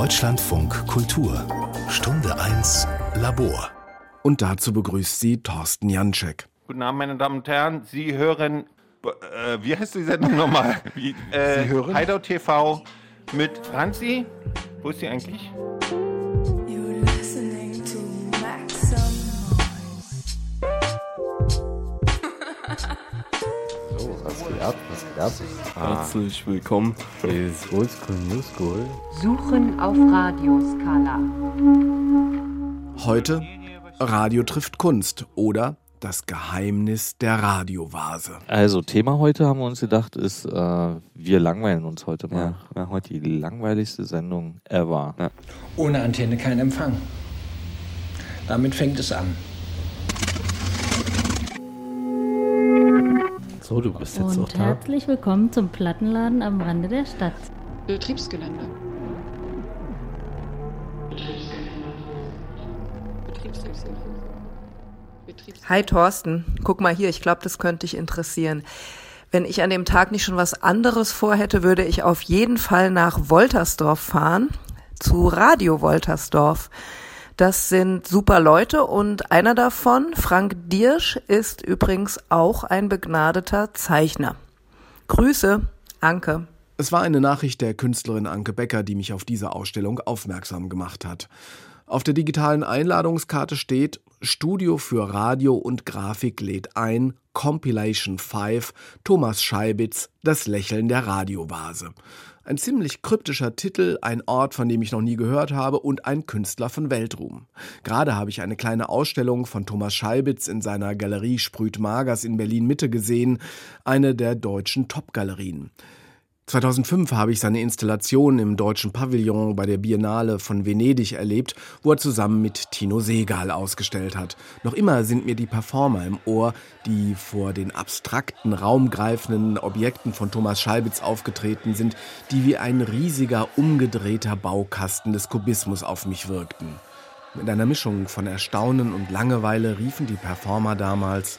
Deutschlandfunk Kultur Stunde 1 Labor. Und dazu begrüßt sie Thorsten Janczek. Guten Abend, meine Damen und Herren. Sie hören, äh, wie heißt die Sendung nochmal? Wie, äh, Sie hören? Hideout TV mit Franzi. Wo ist sie eigentlich? Geht ab? Was geht ab? Herzlich willkommen. Ist Oldschool New School. Suchen auf Radioskala. Heute Radio trifft Kunst oder das Geheimnis der Radiovase. Also Thema heute haben wir uns gedacht ist, äh, wir langweilen uns heute mal. Wir machen heute die langweiligste Sendung ever. Ohne Antenne kein Empfang. Damit fängt es an. So, du bist jetzt auch Und da. herzlich willkommen zum Plattenladen am Rande der Stadt. Betriebsgelände. Betriebsgelände. Betriebs Hi Thorsten, guck mal hier, ich glaube, das könnte dich interessieren. Wenn ich an dem Tag nicht schon was anderes vorhätte, würde ich auf jeden Fall nach Woltersdorf fahren, zu Radio Woltersdorf. Das sind super Leute und einer davon, Frank Diersch, ist übrigens auch ein begnadeter Zeichner. Grüße, Anke. Es war eine Nachricht der Künstlerin Anke Becker, die mich auf diese Ausstellung aufmerksam gemacht hat. Auf der digitalen Einladungskarte steht Studio für Radio und Grafik lädt ein, Compilation 5, Thomas Scheibitz, das Lächeln der Radiovase. Ein ziemlich kryptischer Titel, ein Ort, von dem ich noch nie gehört habe und ein Künstler von Weltruhm. Gerade habe ich eine kleine Ausstellung von Thomas Scheibitz in seiner Galerie Sprüht Magers in Berlin Mitte gesehen, eine der deutschen Top-Galerien. 2005 habe ich seine Installation im deutschen Pavillon bei der Biennale von Venedig erlebt, wo er zusammen mit Tino Segal ausgestellt hat. Noch immer sind mir die Performer im Ohr, die vor den abstrakten, raumgreifenden Objekten von Thomas Scheibitz aufgetreten sind, die wie ein riesiger, umgedrehter Baukasten des Kubismus auf mich wirkten. Mit einer Mischung von Erstaunen und Langeweile riefen die Performer damals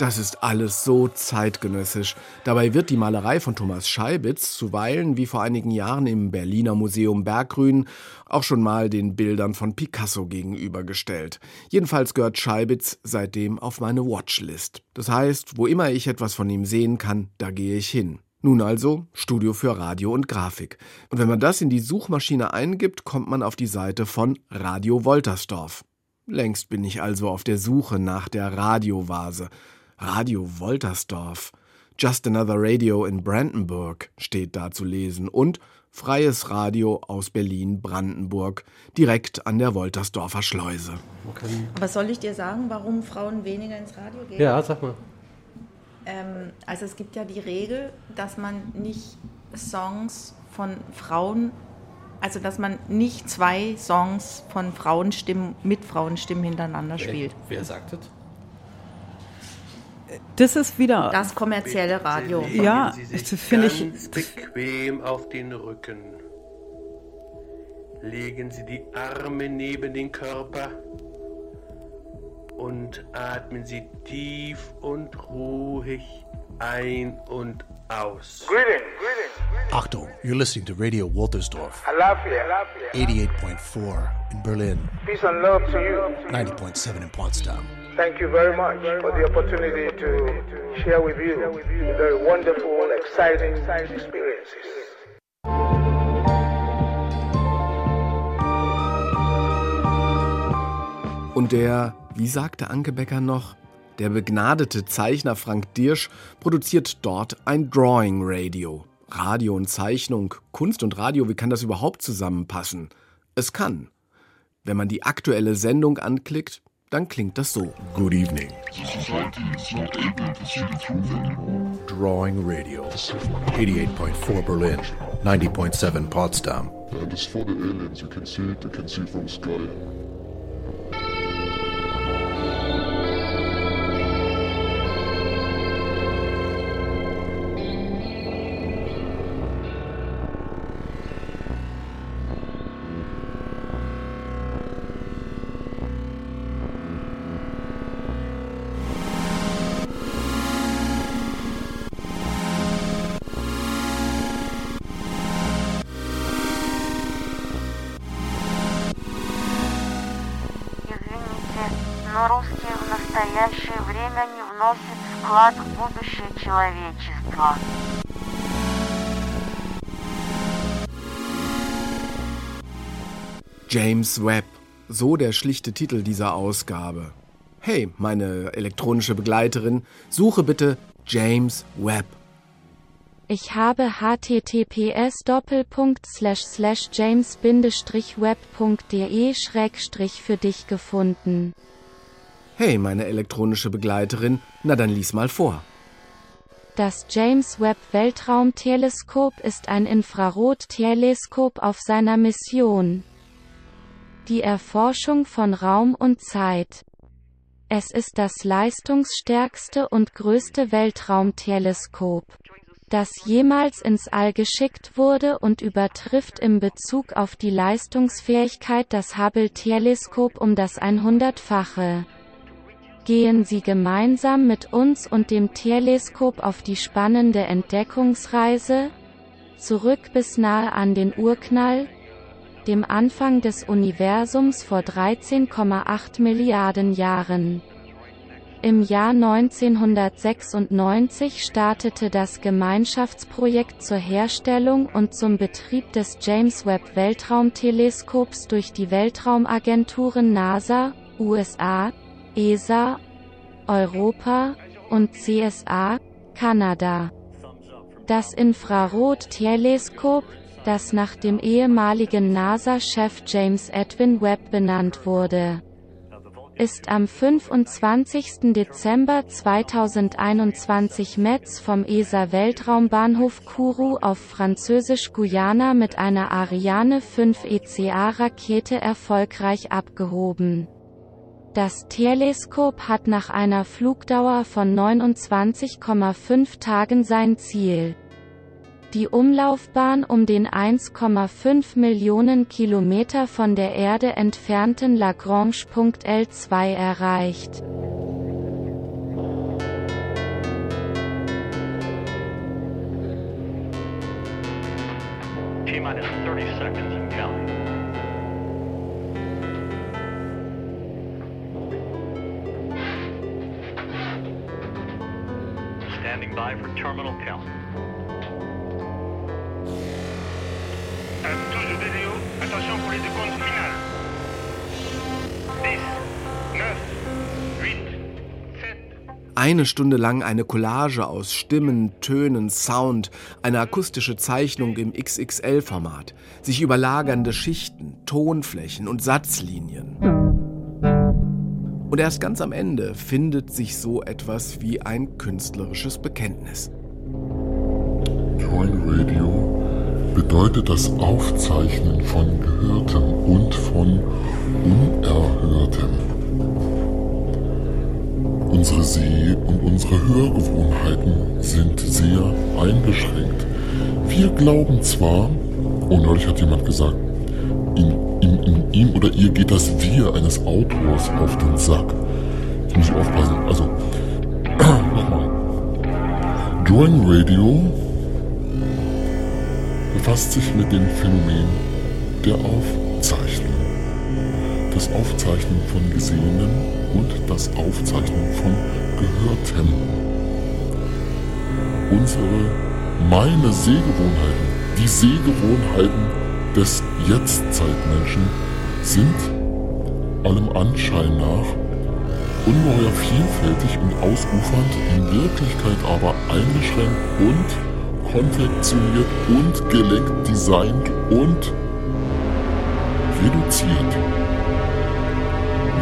Das ist alles so zeitgenössisch. Dabei wird die Malerei von Thomas Scheibitz zuweilen, wie vor einigen Jahren im Berliner Museum Berggrün, auch schon mal den Bildern von Picasso gegenübergestellt. Jedenfalls gehört Scheibitz seitdem auf meine Watchlist. Das heißt, wo immer ich etwas von ihm sehen kann, da gehe ich hin. Nun also Studio für Radio und Grafik. Und wenn man das in die Suchmaschine eingibt, kommt man auf die Seite von Radio Woltersdorf. Längst bin ich also auf der Suche nach der Radiovase. Radio Woltersdorf. Just Another Radio in Brandenburg steht da zu lesen und Freies Radio aus Berlin-Brandenburg, direkt an der Woltersdorfer Schleuse. Aber soll ich dir sagen, warum Frauen weniger ins Radio gehen? Ja, sag mal. Ähm, also es gibt ja die Regel, dass man nicht Songs von Frauen, also dass man nicht zwei Songs von Frauenstimmen mit Frauenstimmen hintereinander spielt. Wer sagt das? Das ist wieder. Das kommerzielle Radio. Ja, das finde ich. Bequem auf den Rücken. Legen Sie die Arme neben den Körper und atmen Sie tief und ruhig ein und aus. Achtung, you're listening to Radio Woltersdorf. 88.4 in Berlin. Peace and love to you. 90.7 in Potsdam. Thank you very much for the opportunity to share with you very wonderful, exciting experiences. Und der, wie sagte Anke Becker noch, der begnadete Zeichner Frank Dirsch produziert dort ein Drawing Radio. Radio und Zeichnung, Kunst und Radio, wie kann das überhaupt zusammenpassen? Es kann. Wenn man die aktuelle Sendung anklickt, dann klingt das so. Good evening. Drawing Radio. 88.4 Berlin. 90.7 Potsdam. And for the aliens, you can see it, you can see from sky. вносит вклад в будущее человечества. James Webb, so der schlichte Titel dieser Ausgabe. Hey, meine elektronische Begleiterin, suche bitte James Webb. Ich habe https james-web.de für dich gefunden. Hey, meine elektronische Begleiterin, na dann lies mal vor. Das James Webb Weltraumteleskop ist ein Infrarotteleskop auf seiner Mission. Die Erforschung von Raum und Zeit. Es ist das leistungsstärkste und größte Weltraumteleskop das jemals ins All geschickt wurde und übertrifft im Bezug auf die Leistungsfähigkeit das Hubble-Teleskop um das 100-fache. Gehen Sie gemeinsam mit uns und dem Teleskop auf die spannende Entdeckungsreise, zurück bis nahe an den Urknall, dem Anfang des Universums vor 13,8 Milliarden Jahren. Im Jahr 1996 startete das Gemeinschaftsprojekt zur Herstellung und zum Betrieb des James Webb Weltraumteleskops durch die Weltraumagenturen NASA, USA, ESA, Europa und CSA, Kanada. Das Infrarot-Teleskop, das nach dem ehemaligen NASA-Chef James Edwin Webb benannt wurde ist am 25. Dezember 2021 Metz vom ESA-Weltraumbahnhof Kourou auf Französisch-Guyana mit einer Ariane 5 ECA-Rakete erfolgreich abgehoben. Das Teleskop hat nach einer Flugdauer von 29,5 Tagen sein Ziel die Umlaufbahn um den 1,5 Millionen Kilometer von der Erde entfernten Lagrange-Punkt L2 erreicht. T-minus 30 seconds and counting. Standing by for terminal count. Attention pour les décomptes finales. 10, 9, 8, 7. Eine Stunde lang eine Collage aus Stimmen, Tönen, Sound, eine akustische Zeichnung im XXL-Format, sich überlagernde Schichten, Tonflächen und Satzlinien. Und erst ganz am Ende findet sich so etwas wie ein künstlerisches Bekenntnis. Join Radio bedeutet das Aufzeichnen von Gehörtem und von Unerhörtem. Unsere Seh- und unsere Hörgewohnheiten sind sehr eingeschränkt. Wir glauben zwar, oh neulich hat jemand gesagt, in, in, in ihm oder ihr geht das Wir eines Autors auf den Sack. Jetzt muss ich aufpassen. Also, nochmal. Drawing Radio befasst sich mit dem Phänomen der Aufzeichnung. Das Aufzeichnen von Gesehenen und das Aufzeichnen von Gehörtem. Unsere, meine Sehgewohnheiten, die Sehgewohnheiten des Jetztzeitmenschen sind allem Anschein nach ungeheuer vielfältig und ausufernd, in Wirklichkeit aber eingeschränkt und konfektioniert und gelenkt designt und reduziert.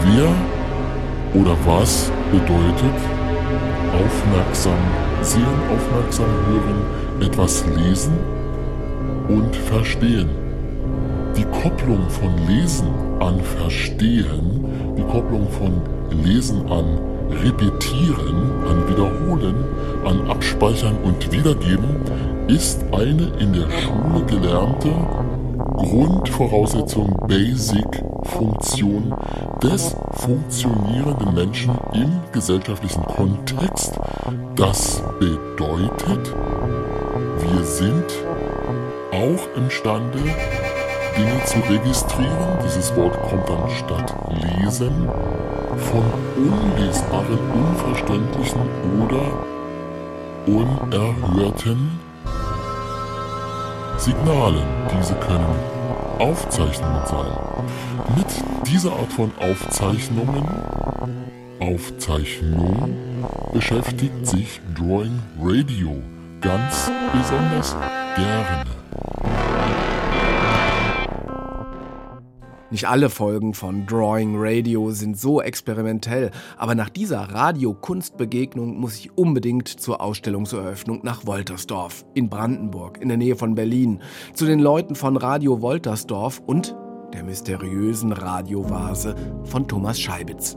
Wer oder was bedeutet aufmerksam sehen, aufmerksam hören, etwas lesen und verstehen. Die Kopplung von Lesen an Verstehen, die Kopplung von Lesen an Repetieren, an Wiederholen, an Abspeichern und Wiedergeben ist eine in der Schule gelernte Grundvoraussetzung, Basic-Funktion des funktionierenden Menschen im gesellschaftlichen Kontext. Das bedeutet, wir sind auch imstande, Dinge zu registrieren. Dieses Wort kommt dann statt lesen von unlesbaren, unverständlichen oder unerhörten Signalen. Diese können Aufzeichnungen sein. Mit dieser Art von Aufzeichnungen, Aufzeichnung, beschäftigt sich Drawing Radio ganz besonders gerne. Nicht alle Folgen von Drawing Radio sind so experimentell, aber nach dieser Radio-Kunstbegegnung muss ich unbedingt zur Ausstellungseröffnung nach Woltersdorf in Brandenburg, in der Nähe von Berlin, zu den Leuten von Radio Woltersdorf und der mysteriösen Radiovase von Thomas Scheibitz.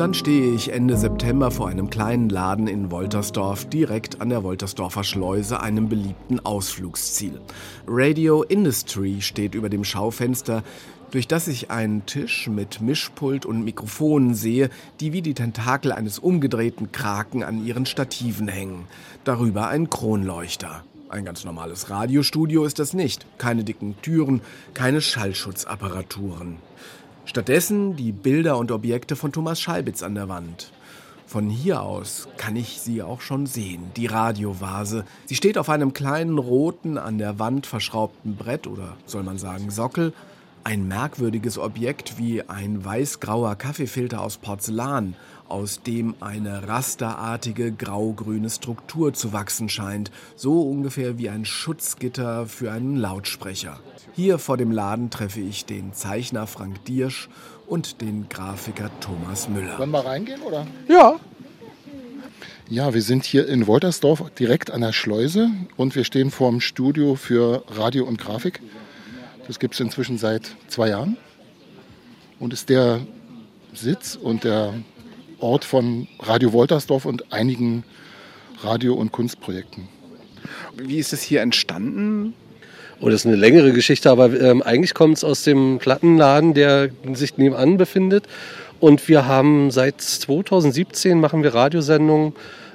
Dann stehe ich Ende September vor einem kleinen Laden in Woltersdorf, direkt an der Woltersdorfer Schleuse, einem beliebten Ausflugsziel. Radio Industry steht über dem Schaufenster, durch das ich einen Tisch mit Mischpult und Mikrofonen sehe, die wie die Tentakel eines umgedrehten Kraken an ihren Stativen hängen. Darüber ein Kronleuchter. Ein ganz normales Radiostudio ist das nicht. Keine dicken Türen, keine Schallschutzapparaturen. Stattdessen die Bilder und Objekte von Thomas Scheibitz an der Wand. Von hier aus kann ich sie auch schon sehen, die Radiovase. Sie steht auf einem kleinen roten, an der Wand verschraubten Brett oder soll man sagen Sockel. Ein merkwürdiges Objekt wie ein weißgrauer Kaffeefilter aus Porzellan, aus dem eine rasterartige grau-grüne Struktur zu wachsen scheint, so ungefähr wie ein Schutzgitter für einen Lautsprecher. Hier vor dem Laden treffe ich den Zeichner Frank Diersch und den Grafiker Thomas Müller. Wollen wir reingehen, oder? Ja. Ja, wir sind hier in Woltersdorf direkt an der Schleuse und wir stehen vor dem Studio für Radio und Grafik. Das gibt es inzwischen seit zwei Jahren und ist der Sitz und der Ort von Radio Woltersdorf und einigen Radio- und Kunstprojekten. Wie ist es hier entstanden? Oh, das ist eine längere Geschichte, aber ähm, eigentlich kommt es aus dem Plattenladen, der sich nebenan befindet. Und wir haben seit 2017 machen wir Radiosendungen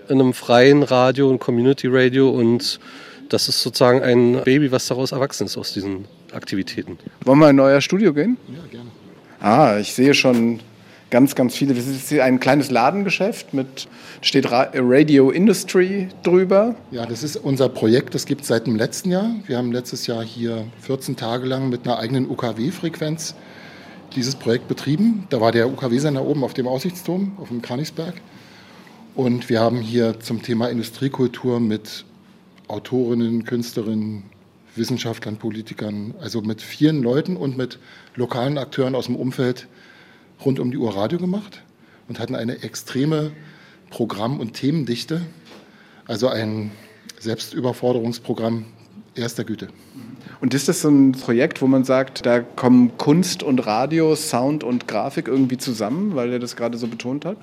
in einem freien Radio und Community Radio und das ist sozusagen ein Baby, was daraus erwachsen ist aus diesen Aktivitäten. Wollen wir in euer Studio gehen? Ja, gerne. Ah, ich sehe schon ganz, ganz viele. Das ist hier ein kleines Ladengeschäft mit steht Radio Industry drüber. Ja, das ist unser Projekt. Das gibt es seit dem letzten Jahr. Wir haben letztes Jahr hier 14 Tage lang mit einer eigenen UKW-Frequenz dieses Projekt betrieben. Da war der UKW-Sender oben auf dem Aussichtsturm, auf dem Kranichsberg. Und wir haben hier zum Thema Industriekultur mit Autorinnen, Künstlerinnen, Wissenschaftlern, Politikern, also mit vielen Leuten und mit lokalen Akteuren aus dem Umfeld rund um die Uhr Radio gemacht und hatten eine extreme Programm- und Themendichte, also ein Selbstüberforderungsprogramm erster Güte. Und ist das so ein Projekt, wo man sagt, da kommen Kunst und Radio, Sound und Grafik irgendwie zusammen, weil er das gerade so betont hat?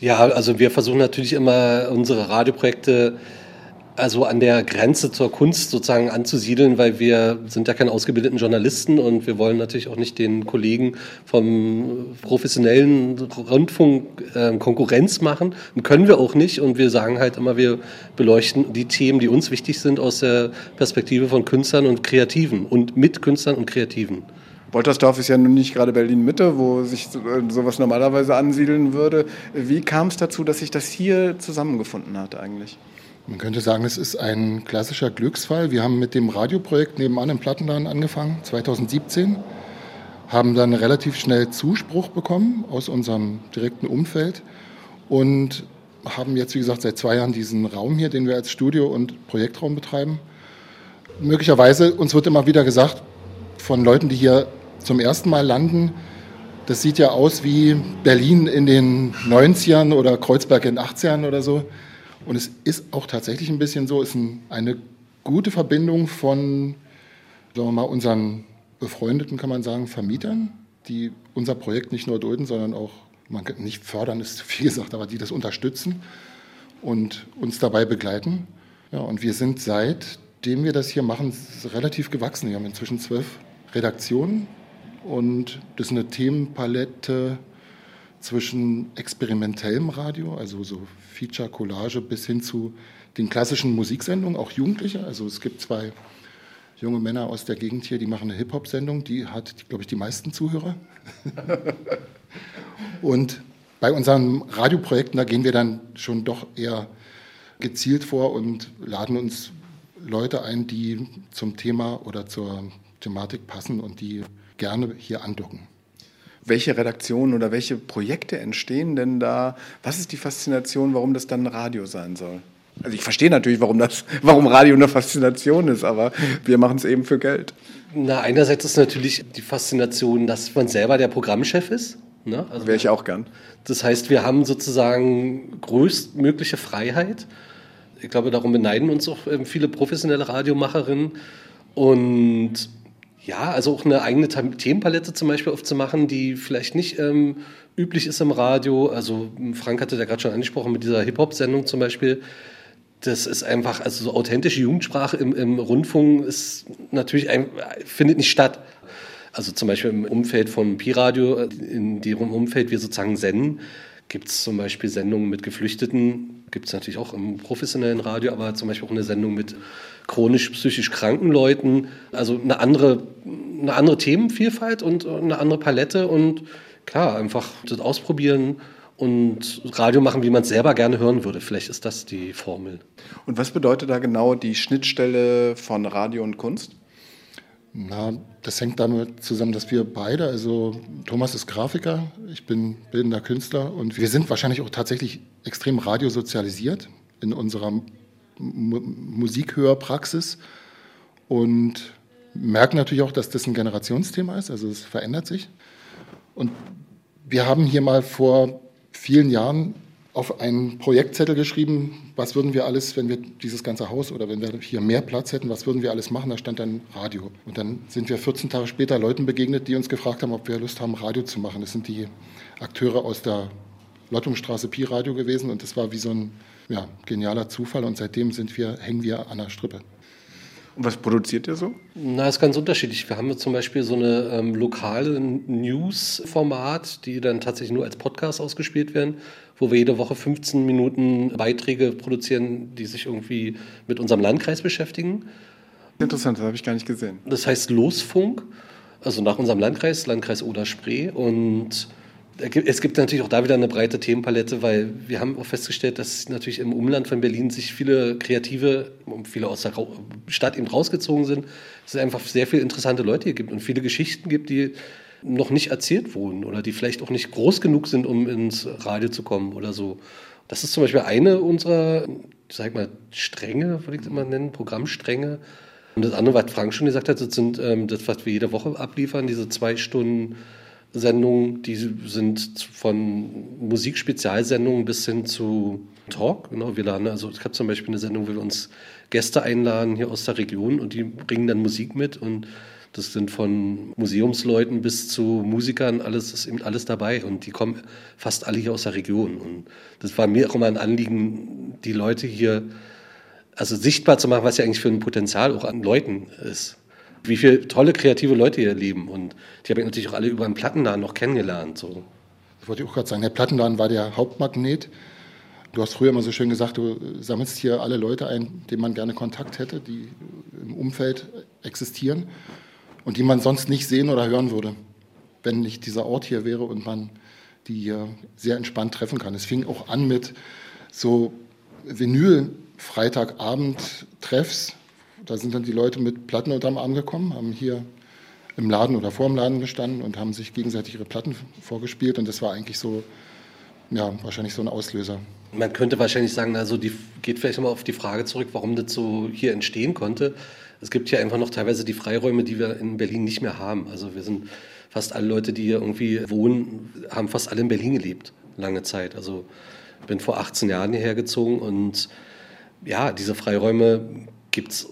Ja, also wir versuchen natürlich immer unsere Radioprojekte also an der Grenze zur Kunst sozusagen anzusiedeln, weil wir sind ja keine ausgebildeten Journalisten und wir wollen natürlich auch nicht den Kollegen vom professionellen Rundfunk äh, Konkurrenz machen und können wir auch nicht und wir sagen halt immer, wir beleuchten die Themen, die uns wichtig sind aus der Perspektive von Künstlern und Kreativen und mit Künstlern und Kreativen. Woltersdorf ist ja nun nicht gerade Berlin-Mitte, wo sich sowas normalerweise ansiedeln würde. Wie kam es dazu, dass sich das hier zusammengefunden hat eigentlich? Man könnte sagen, es ist ein klassischer Glücksfall. Wir haben mit dem Radioprojekt nebenan im Plattenladen angefangen, 2017, haben dann relativ schnell Zuspruch bekommen aus unserem direkten Umfeld und haben jetzt, wie gesagt, seit zwei Jahren diesen Raum hier, den wir als Studio- und Projektraum betreiben. Möglicherweise, uns wird immer wieder gesagt von Leuten, die hier zum ersten Mal landen, das sieht ja aus wie Berlin in den 90ern oder Kreuzberg in den 80ern oder so. Und es ist auch tatsächlich ein bisschen so, es ist ein, eine gute Verbindung von sagen wir mal, unseren befreundeten, kann man sagen, Vermietern, die unser Projekt nicht nur dulden, sondern auch, man kann nicht fördern, ist zu viel gesagt, aber die das unterstützen und uns dabei begleiten. Ja, und wir sind seitdem wir das hier machen, relativ gewachsen. Wir haben inzwischen zwölf Redaktionen und das ist eine Themenpalette zwischen experimentellem Radio, also so Feature, Collage, bis hin zu den klassischen Musiksendungen, auch Jugendliche. Also es gibt zwei junge Männer aus der Gegend hier, die machen eine Hip-Hop-Sendung, die hat, glaube ich, die meisten Zuhörer. und bei unseren Radioprojekten, da gehen wir dann schon doch eher gezielt vor und laden uns Leute ein, die zum Thema oder zur Thematik passen und die gerne hier andocken. Welche Redaktionen oder welche Projekte entstehen denn da? Was ist die Faszination, warum das dann Radio sein soll? Also ich verstehe natürlich, warum, das, warum Radio eine Faszination ist, aber wir machen es eben für Geld. Na, einerseits ist natürlich die Faszination, dass man selber der Programmchef ist. Ne? Also Wäre ich auch gern. Das heißt, wir haben sozusagen größtmögliche Freiheit. Ich glaube, darum beneiden uns auch ähm, viele professionelle Radiomacherinnen. Und ja, also auch eine eigene Themenpalette zum Beispiel aufzumachen, die vielleicht nicht ähm, üblich ist im Radio. Also Frank hatte da gerade schon angesprochen mit dieser Hip-Hop-Sendung zum Beispiel. Das ist einfach, also so authentische Jugendsprache im, im Rundfunk ist natürlich ein, findet nicht statt. Also zum Beispiel im Umfeld von Pi-Radio, in deren Umfeld wir sozusagen senden, gibt es zum Beispiel Sendungen mit Geflüchteten, gibt es natürlich auch im professionellen Radio, aber zum Beispiel auch eine Sendung mit chronisch psychisch kranken Leuten. Also eine andere, eine andere Themenvielfalt und eine andere Palette und klar, einfach das ausprobieren und Radio machen, wie man es selber gerne hören würde. Vielleicht ist das die Formel. Und was bedeutet da genau die Schnittstelle von Radio und Kunst? Na, das hängt damit zusammen, dass wir beide, also Thomas ist Grafiker, ich bin bildender Künstler und wir sind wahrscheinlich auch tatsächlich extrem radiosozialisiert in unserer Musikhörpraxis und merken natürlich auch, dass das ein Generationsthema ist, also es verändert sich. Und wir haben hier mal vor vielen Jahren auf einen Projektzettel geschrieben, was würden wir alles, wenn wir dieses ganze Haus oder wenn wir hier mehr Platz hätten, was würden wir alles machen? Da stand dann Radio. Und dann sind wir 14 Tage später Leuten begegnet, die uns gefragt haben, ob wir Lust haben, Radio zu machen. Das sind die Akteure aus der Lottumstraße Pi Radio gewesen und das war wie so ein ja, genialer Zufall und seitdem sind wir, hängen wir an der Strippe. Und was produziert ihr so? Na, ist ganz unterschiedlich. Wir haben zum Beispiel so eine ähm, lokale News-Format, die dann tatsächlich nur als Podcast ausgespielt werden, wo wir jede Woche 15 Minuten Beiträge produzieren, die sich irgendwie mit unserem Landkreis beschäftigen. Interessant, das habe ich gar nicht gesehen. Das heißt Losfunk, also nach unserem Landkreis, Landkreis Oder-Spree und es gibt natürlich auch da wieder eine breite Themenpalette, weil wir haben auch festgestellt, dass natürlich im Umland von Berlin sich viele Kreative, viele aus der Stadt eben rausgezogen sind. Es einfach sehr viele interessante Leute hier gibt und viele Geschichten gibt, die noch nicht erzählt wurden oder die vielleicht auch nicht groß genug sind, um ins Radio zu kommen oder so. Das ist zum Beispiel eine unserer, sag mal, Stränge, würde ich es immer nennen, Programmstränge. Und das andere, was Frank schon gesagt hat, das sind ähm, das, was wir jede Woche abliefern, diese zwei Stunden Sendungen, die sind von Musikspezialsendungen bis hin zu Talk. Genau, wir laden, also ich habe zum Beispiel eine Sendung, wo wir uns Gäste einladen hier aus der Region und die bringen dann Musik mit und das sind von Museumsleuten bis zu Musikern, alles ist eben alles dabei und die kommen fast alle hier aus der Region. Und das war mir auch immer ein Anliegen, die Leute hier also sichtbar zu machen, was ja eigentlich für ein Potenzial auch an Leuten ist wie viele tolle kreative Leute hier leben. Und die habe ich natürlich auch alle über den Plattenladen noch kennengelernt. So. Das wollte ich auch gerade sagen. Der Plattenladen war der Hauptmagnet. Du hast früher immer so schön gesagt, du sammelst hier alle Leute ein, denen man gerne Kontakt hätte, die im Umfeld existieren und die man sonst nicht sehen oder hören würde, wenn nicht dieser Ort hier wäre und man die hier sehr entspannt treffen kann. Es fing auch an mit so Vinyl-Freitagabend-Treffs, da sind dann die Leute mit Platten unterm Arm gekommen, haben hier im Laden oder vor dem Laden gestanden und haben sich gegenseitig ihre Platten vorgespielt. Und das war eigentlich so, ja, wahrscheinlich so ein Auslöser. Man könnte wahrscheinlich sagen, also die geht vielleicht nochmal auf die Frage zurück, warum das so hier entstehen konnte. Es gibt hier einfach noch teilweise die Freiräume, die wir in Berlin nicht mehr haben. Also wir sind fast alle Leute, die hier irgendwie wohnen, haben fast alle in Berlin gelebt, lange Zeit. Also bin vor 18 Jahren hierher gezogen und ja, diese Freiräume gibt es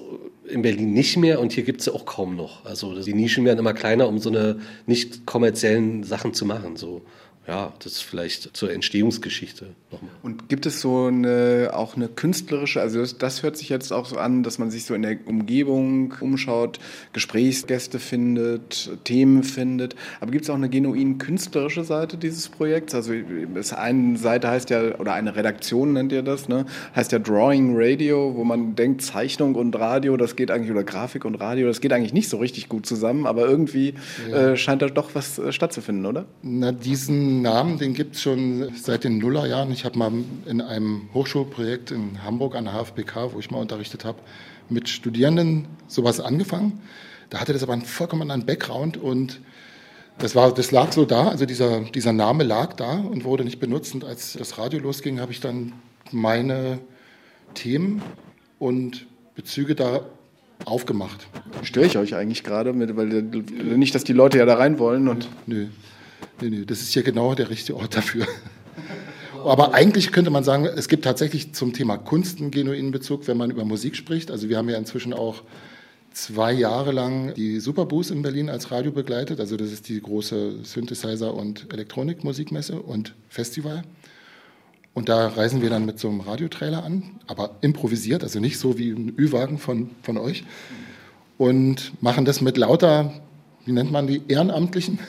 in Berlin nicht mehr und hier gibt es sie auch kaum noch. Also die Nischen werden immer kleiner, um so eine nicht kommerziellen Sachen zu machen. So ja, das ist vielleicht zur Entstehungsgeschichte nochmal. Und gibt es so eine, auch eine künstlerische, also das, das, hört sich jetzt auch so an, dass man sich so in der Umgebung umschaut, Gesprächsgäste findet, Themen findet, aber gibt es auch eine genuin künstlerische Seite dieses Projekts? Also das eine Seite heißt ja, oder eine Redaktion nennt ihr das, ne? heißt ja Drawing Radio, wo man denkt, Zeichnung und Radio, das geht eigentlich, oder Grafik und Radio, das geht eigentlich nicht so richtig gut zusammen, aber irgendwie ja. äh, scheint da doch was äh, stattzufinden, oder? Na, diesen Namen, den gibt es schon seit den Nullerjahren. Ich habe mal in einem Hochschulprojekt in Hamburg an der HFBK, wo ich mal unterrichtet habe, mit Studierenden sowas angefangen. Da hatte das aber einen vollkommen anderen Background und das, war, das lag so da, also dieser, dieser Name lag da und wurde nicht benutzt. Und als das Radio losging, habe ich dann meine Themen und Bezüge da aufgemacht. Störe ich euch eigentlich gerade, weil nicht, dass die Leute ja da rein wollen und. Nö. Nee, nee, das ist ja genau der richtige Ort dafür. Aber eigentlich könnte man sagen, es gibt tatsächlich zum Thema Kunst einen genuinen Bezug, wenn man über Musik spricht. Also wir haben ja inzwischen auch zwei Jahre lang die Superboost in Berlin als Radio begleitet. Also das ist die große Synthesizer- und Elektronikmusikmesse und Festival. Und da reisen wir dann mit so einem Radiotrailer an, aber improvisiert, also nicht so wie ein Ü-Wagen von, von euch. Und machen das mit lauter, wie nennt man die, Ehrenamtlichen,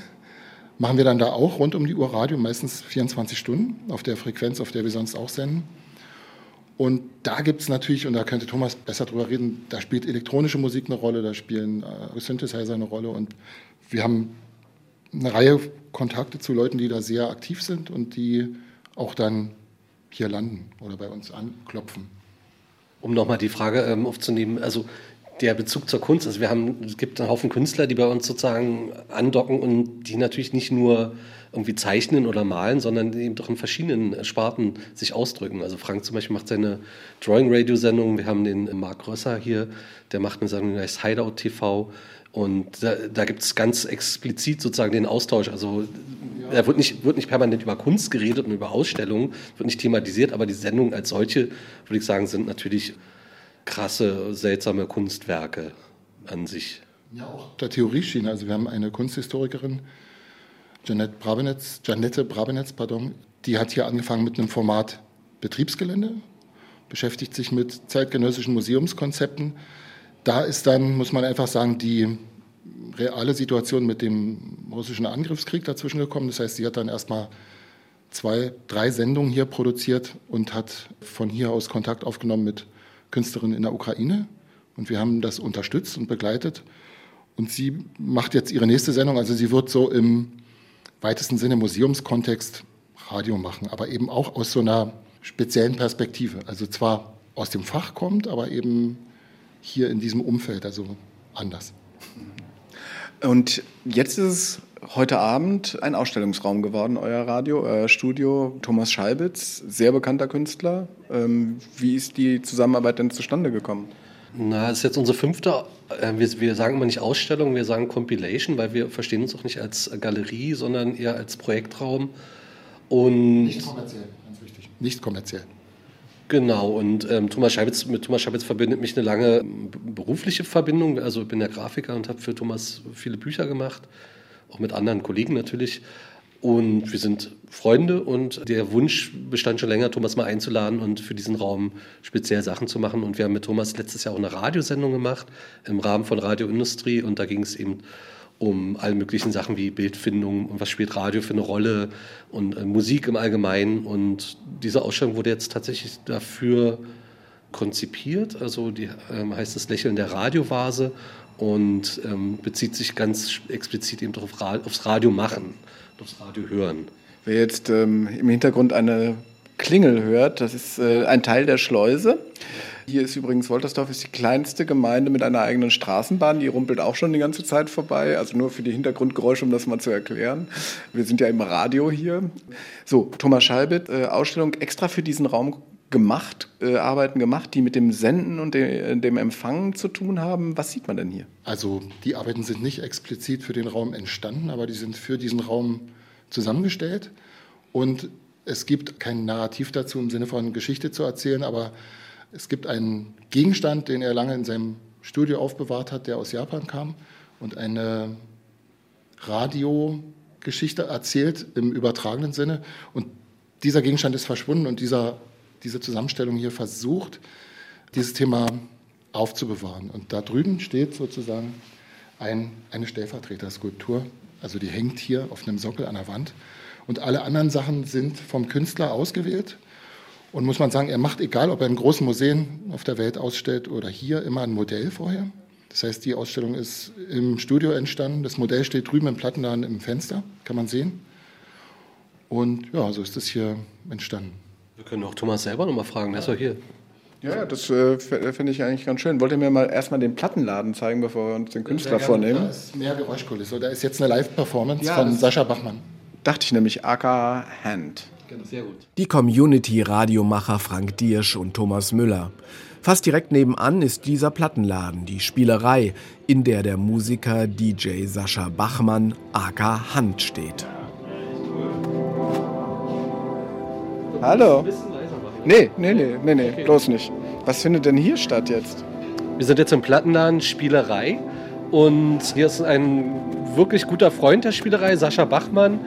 machen wir dann da auch rund um die Uhr Radio, meistens 24 Stunden auf der Frequenz, auf der wir sonst auch senden. Und da gibt es natürlich, und da könnte Thomas besser drüber reden, da spielt elektronische Musik eine Rolle, da spielen äh, Synthesizer eine Rolle und wir haben eine Reihe Kontakte zu Leuten, die da sehr aktiv sind und die auch dann hier landen oder bei uns anklopfen. Um nochmal die Frage ähm, aufzunehmen, also der Bezug zur Kunst. Also wir haben, es gibt einen Haufen Künstler, die bei uns sozusagen andocken und die natürlich nicht nur irgendwie zeichnen oder malen, sondern eben doch in verschiedenen Sparten sich ausdrücken. Also Frank zum Beispiel macht seine Drawing-Radio-Sendung. Wir haben den Marc Rösser hier, der macht eine Sendung, die heißt Hideout TV. Und da, da gibt es ganz explizit sozusagen den Austausch. Also ja. da wird nicht, wird nicht permanent über Kunst geredet und über Ausstellungen, wird nicht thematisiert, aber die Sendungen als solche, würde ich sagen, sind natürlich krasse, seltsame Kunstwerke an sich. Ja, auch der Theorieschiene. Also wir haben eine Kunsthistorikerin, Janette Brabenetz, Janette Brabenetz, pardon, die hat hier angefangen mit einem Format Betriebsgelände, beschäftigt sich mit zeitgenössischen Museumskonzepten. Da ist dann, muss man einfach sagen, die reale Situation mit dem russischen Angriffskrieg dazwischen gekommen. Das heißt, sie hat dann erstmal zwei, drei Sendungen hier produziert und hat von hier aus Kontakt aufgenommen mit Künstlerin in der Ukraine und wir haben das unterstützt und begleitet. Und sie macht jetzt ihre nächste Sendung, also sie wird so im weitesten Sinne Museumskontext Radio machen, aber eben auch aus so einer speziellen Perspektive. Also zwar aus dem Fach kommt, aber eben hier in diesem Umfeld, also anders. Und jetzt ist es heute Abend ein Ausstellungsraum geworden, euer Radio, euer Studio. Thomas Scheibitz, sehr bekannter Künstler. Ähm, wie ist die Zusammenarbeit denn zustande gekommen? Na, das ist jetzt unsere fünfte, äh, wir, wir, sagen immer nicht Ausstellung, wir sagen Compilation, weil wir verstehen uns auch nicht als Galerie, sondern eher als Projektraum. Und nicht kommerziell, ganz wichtig. Nicht kommerziell. Genau, und ähm, Thomas Scheibitz, mit Thomas Scheibitz verbindet mich eine lange berufliche Verbindung. Also ich bin der Grafiker und habe für Thomas viele Bücher gemacht auch mit anderen Kollegen natürlich. Und wir sind Freunde und der Wunsch bestand schon länger, Thomas mal einzuladen und für diesen Raum speziell Sachen zu machen. Und wir haben mit Thomas letztes Jahr auch eine Radiosendung gemacht im Rahmen von Radioindustrie und da ging es eben um alle möglichen Sachen wie Bildfindung und was spielt Radio für eine Rolle und äh, Musik im Allgemeinen. Und diese Ausstellung wurde jetzt tatsächlich dafür konzipiert. Also die ähm, heißt das Lächeln der Radiovase und ähm, bezieht sich ganz explizit eben auf, aufs Radio machen, aufs Radio hören. Wer jetzt ähm, im Hintergrund eine Klingel hört, das ist äh, ein Teil der Schleuse. Hier ist übrigens Woltersdorf ist die kleinste Gemeinde mit einer eigenen Straßenbahn. Die rumpelt auch schon die ganze Zeit vorbei. Also nur für die Hintergrundgeräusche, um das mal zu erklären. Wir sind ja im Radio hier. So, Thomas Schalbit, äh, Ausstellung extra für diesen Raum gemacht, äh, Arbeiten gemacht, die mit dem Senden und de, dem Empfangen zu tun haben. Was sieht man denn hier? Also die Arbeiten sind nicht explizit für den Raum entstanden, aber die sind für diesen Raum zusammengestellt. Und es gibt kein Narrativ dazu im Sinne von Geschichte zu erzählen, aber es gibt einen Gegenstand, den er lange in seinem Studio aufbewahrt hat, der aus Japan kam und eine Radiogeschichte erzählt im übertragenen Sinne. Und dieser Gegenstand ist verschwunden und dieser, diese Zusammenstellung hier versucht, dieses Thema aufzubewahren. Und da drüben steht sozusagen ein, eine Stellvertreterskulptur, also die hängt hier auf einem Sockel an der Wand. Und alle anderen Sachen sind vom Künstler ausgewählt. Und muss man sagen, er macht, egal ob er in großen Museen auf der Welt ausstellt oder hier, immer ein Modell vorher. Das heißt, die Ausstellung ist im Studio entstanden. Das Modell steht drüben im Plattenladen im Fenster, kann man sehen. Und ja, so ist es hier entstanden. Wir können auch Thomas selber nochmal fragen, der ist doch hier. Ja, ja, das äh, finde ich eigentlich ganz schön. Wollt ihr mir mal erstmal den Plattenladen zeigen, bevor wir uns den Künstler vornehmen? Da ist mehr Geräuschkulisse. Da ist jetzt eine Live-Performance Ja, von das- Sascha Bachmann. Dachte ich nämlich, aka Hand. Sehr gut. Die Community-Radiomacher Frank Diersch und Thomas Müller. Fast direkt nebenan ist dieser Plattenladen, die Spielerei, in der der Musiker DJ Sascha Bachmann aka Hand steht. Hallo. Nee, nee, nee, nee, nee, bloß nicht. Was findet denn hier statt jetzt? Wir sind jetzt im Plattenladen Spielerei und hier ist ein wirklich guter Freund der Spielerei, Sascha Bachmann,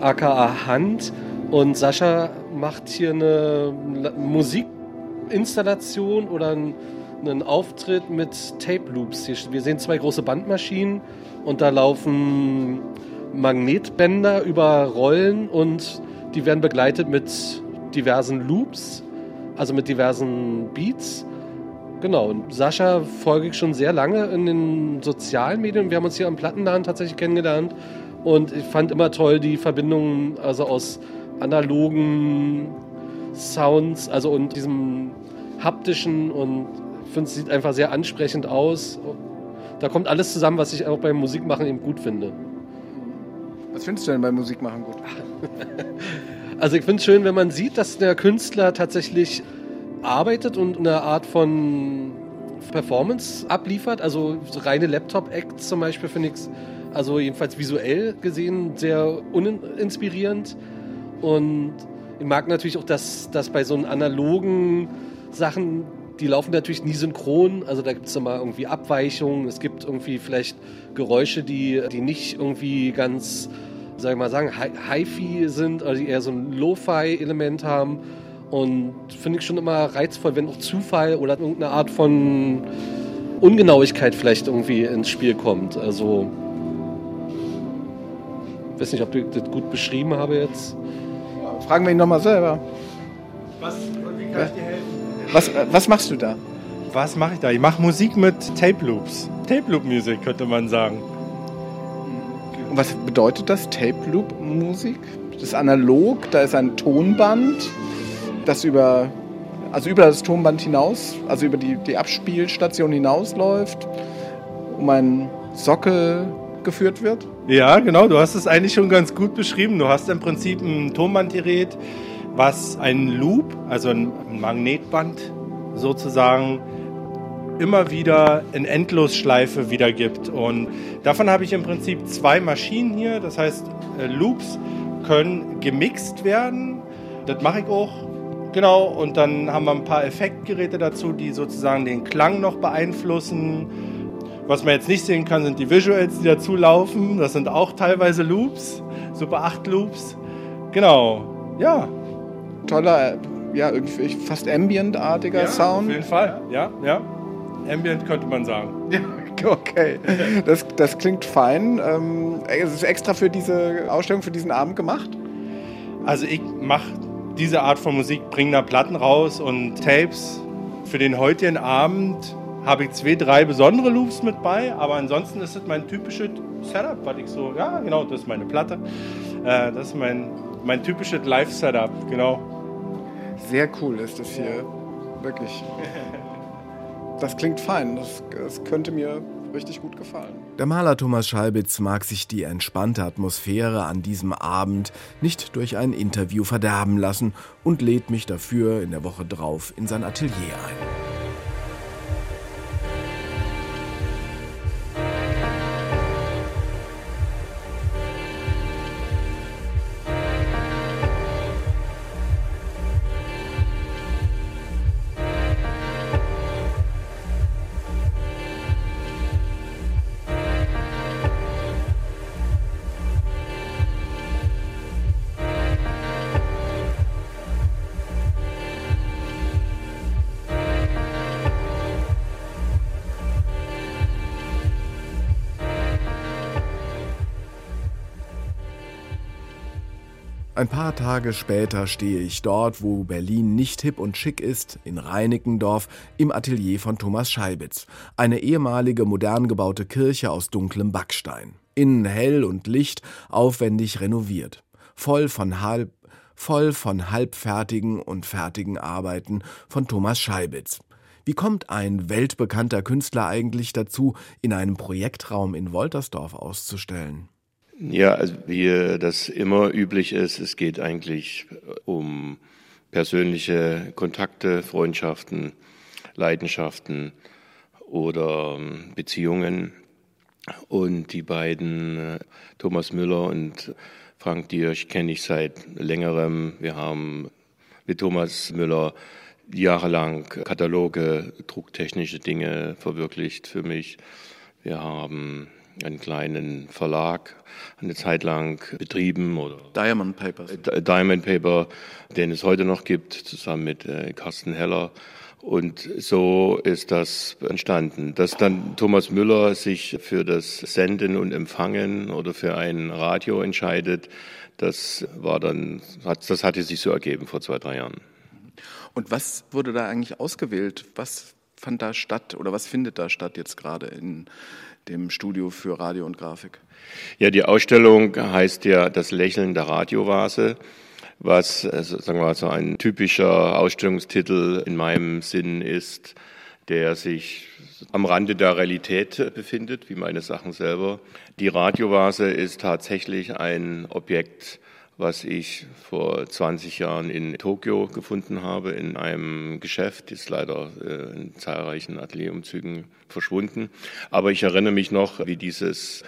aka Hand. Und Sascha macht hier eine La- Musikinstallation oder einen, einen Auftritt mit Tape Loops. Hier- Wir sehen zwei große Bandmaschinen und da laufen Magnetbänder über Rollen und die werden begleitet mit diversen Loops, also mit diversen Beats. Genau, und Sascha folge ich schon sehr lange in den sozialen Medien. Wir haben uns hier am Plattenladen tatsächlich kennengelernt und ich fand immer toll die Verbindung also aus analogen Sounds, also und diesem haptischen und ich finde es sieht einfach sehr ansprechend aus. Da kommt alles zusammen, was ich auch beim Musikmachen eben gut finde. Was findest du denn beim Musikmachen gut? Also ich finde es schön, wenn man sieht, dass der Künstler tatsächlich arbeitet und eine Art von Performance abliefert. Also so reine Laptop-Acts zum Beispiel finde ich also jedenfalls visuell gesehen sehr uninspirierend. Und ich mag natürlich auch, dass, dass bei so analogen Sachen, die laufen natürlich nie synchron. Also da gibt es immer irgendwie Abweichungen. Es gibt irgendwie vielleicht Geräusche, die, die nicht irgendwie ganz, soll ich mal sagen, Hi- Hi-Fi sind, also die eher so ein Lo-Fi-Element haben. Und finde ich schon immer reizvoll, wenn auch Zufall oder irgendeine Art von Ungenauigkeit vielleicht irgendwie ins Spiel kommt. Also, ich weiß nicht, ob ich das gut beschrieben habe jetzt. Fragen wir ihn nochmal selber. Was, wie kann ich dir helfen? Was, äh, was machst du da? Was mache ich da? Ich mache Musik mit Tape Loops. Tape Loop Music könnte man sagen. Was bedeutet das? Tape Loop Musik? Das ist analog, da ist ein Tonband, das über, also über das Tonband hinaus, also über die, die Abspielstation hinausläuft, um einen Sockel geführt wird. Ja, genau, du hast es eigentlich schon ganz gut beschrieben. Du hast im Prinzip ein Tonbandgerät, was einen Loop, also ein Magnetband sozusagen, immer wieder in Endlosschleife wiedergibt. Und davon habe ich im Prinzip zwei Maschinen hier. Das heißt, äh, Loops können gemixt werden. Das mache ich auch. Genau, und dann haben wir ein paar Effektgeräte dazu, die sozusagen den Klang noch beeinflussen. Was man jetzt nicht sehen kann, sind die Visuals, die dazu laufen. Das sind auch teilweise Loops, Super 8 Loops. Genau, ja. Toller, äh, ja, irgendwie fast ambient-artiger ja, Sound. Auf jeden Fall, ja, ja. Ambient könnte man sagen. Ja, okay. Das, das klingt fein. Ähm, es ist extra für diese Ausstellung, für diesen Abend gemacht. Also ich mache diese Art von Musik, bringe da Platten raus und Tapes. Für den heutigen Abend habe ich zwei, drei besondere Loops mit bei, aber ansonsten ist es mein typisches Setup, was ich so, ja genau, das ist meine Platte. Äh, das ist mein, mein typisches Live-Setup, genau. Sehr cool ist das hier. Wirklich. Das klingt fein. Das, das könnte mir richtig gut gefallen. Der Maler Thomas Schalbitz mag sich die entspannte Atmosphäre an diesem Abend nicht durch ein Interview verderben lassen und lädt mich dafür in der Woche drauf in sein Atelier ein. Ein paar Tage später stehe ich dort, wo Berlin nicht hip und schick ist, in Reinickendorf, im Atelier von Thomas Scheibitz. Eine ehemalige modern gebaute Kirche aus dunklem Backstein. Innen hell und licht, aufwendig renoviert. Voll von halb, voll von halbfertigen und fertigen Arbeiten von Thomas Scheibitz. Wie kommt ein weltbekannter Künstler eigentlich dazu, in einem Projektraum in Woltersdorf auszustellen? Ja, also wie das immer üblich ist, es geht eigentlich um persönliche Kontakte, Freundschaften, Leidenschaften oder ähm, Beziehungen. Und die beiden, äh, Thomas Müller und Frank Diersch, kenne ich seit längerem. Wir haben mit Thomas Müller jahrelang Kataloge, drucktechnische Dinge verwirklicht für mich. Wir haben einen kleinen Verlag eine Zeit lang betrieben oder Diamond Papers. Diamond Paper, den es heute noch gibt, zusammen mit äh, Carsten Heller. Und so ist das entstanden. Dass dann Thomas Müller sich für das Senden und Empfangen oder für ein Radio entscheidet, das war dann, das hatte sich so ergeben vor zwei, drei Jahren. Und was wurde da eigentlich ausgewählt? Was fand da statt oder was findet da statt jetzt gerade in dem Studio für Radio und Grafik? Ja, die Ausstellung heißt ja Das Lächeln der Radiovase, was also, sagen wir mal so ein typischer Ausstellungstitel in meinem Sinn ist, der sich am Rande der Realität befindet, wie meine Sachen selber. Die Radiovase ist tatsächlich ein Objekt, was ich vor 20 Jahren in Tokio gefunden habe, in einem Geschäft, ist leider äh, in zahlreichen Atelierumzügen verschwunden. Aber ich erinnere mich noch, wie dieses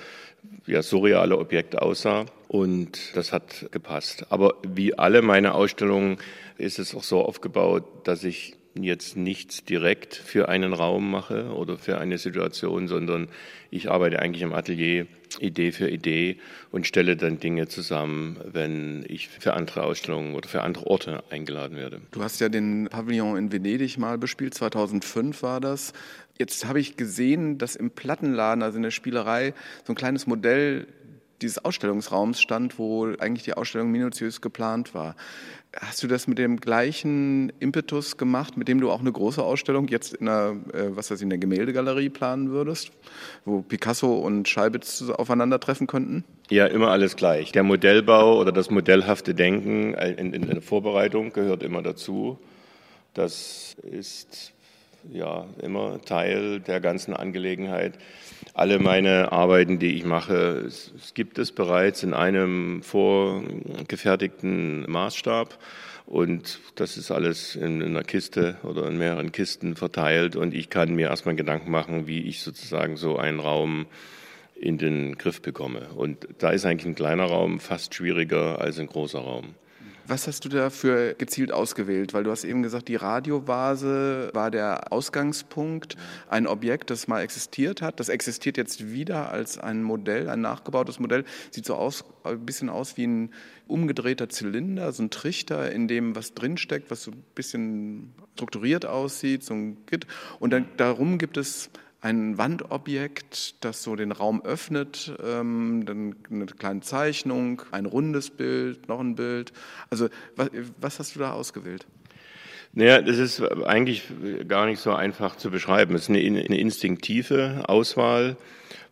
ja, surreale Objekt aussah und das hat gepasst. Aber wie alle meine Ausstellungen ist es auch so aufgebaut, dass ich jetzt nichts direkt für einen Raum mache oder für eine Situation, sondern ich arbeite eigentlich im Atelier Idee für Idee und stelle dann Dinge zusammen, wenn ich für andere Ausstellungen oder für andere Orte eingeladen werde. Du hast ja den Pavillon in Venedig mal bespielt, 2005 war das. Jetzt habe ich gesehen, dass im Plattenladen, also in der Spielerei, so ein kleines Modell dieses Ausstellungsraums stand, wo eigentlich die Ausstellung minutiös geplant war. Hast du das mit dem gleichen Impetus gemacht, mit dem du auch eine große Ausstellung jetzt in der, äh, was weiß ich, in der Gemäldegalerie planen würdest, wo Picasso und Scheibitz aufeinandertreffen könnten? Ja, immer alles gleich. Der Modellbau oder das modellhafte Denken in, in der Vorbereitung gehört immer dazu. Das ist ja immer Teil der ganzen Angelegenheit. Alle meine Arbeiten, die ich mache, es, es gibt es bereits in einem vorgefertigten Maßstab. Und das ist alles in, in einer Kiste oder in mehreren Kisten verteilt. Und ich kann mir erstmal Gedanken machen, wie ich sozusagen so einen Raum in den Griff bekomme. Und da ist eigentlich ein kleiner Raum fast schwieriger als ein großer Raum. Was hast du dafür gezielt ausgewählt? Weil du hast eben gesagt, die Radiovase war der Ausgangspunkt, ein Objekt, das mal existiert hat. Das existiert jetzt wieder als ein Modell, ein nachgebautes Modell. Sieht so aus, ein bisschen aus wie ein umgedrehter Zylinder, so ein Trichter, in dem was drinsteckt, was so ein bisschen strukturiert aussieht, so ein Git. Und dann darum gibt es ein Wandobjekt, das so den Raum öffnet, ähm, dann eine kleine Zeichnung, ein rundes Bild, noch ein Bild. Also was, was hast du da ausgewählt? Naja, das ist eigentlich gar nicht so einfach zu beschreiben. Es ist eine, eine instinktive Auswahl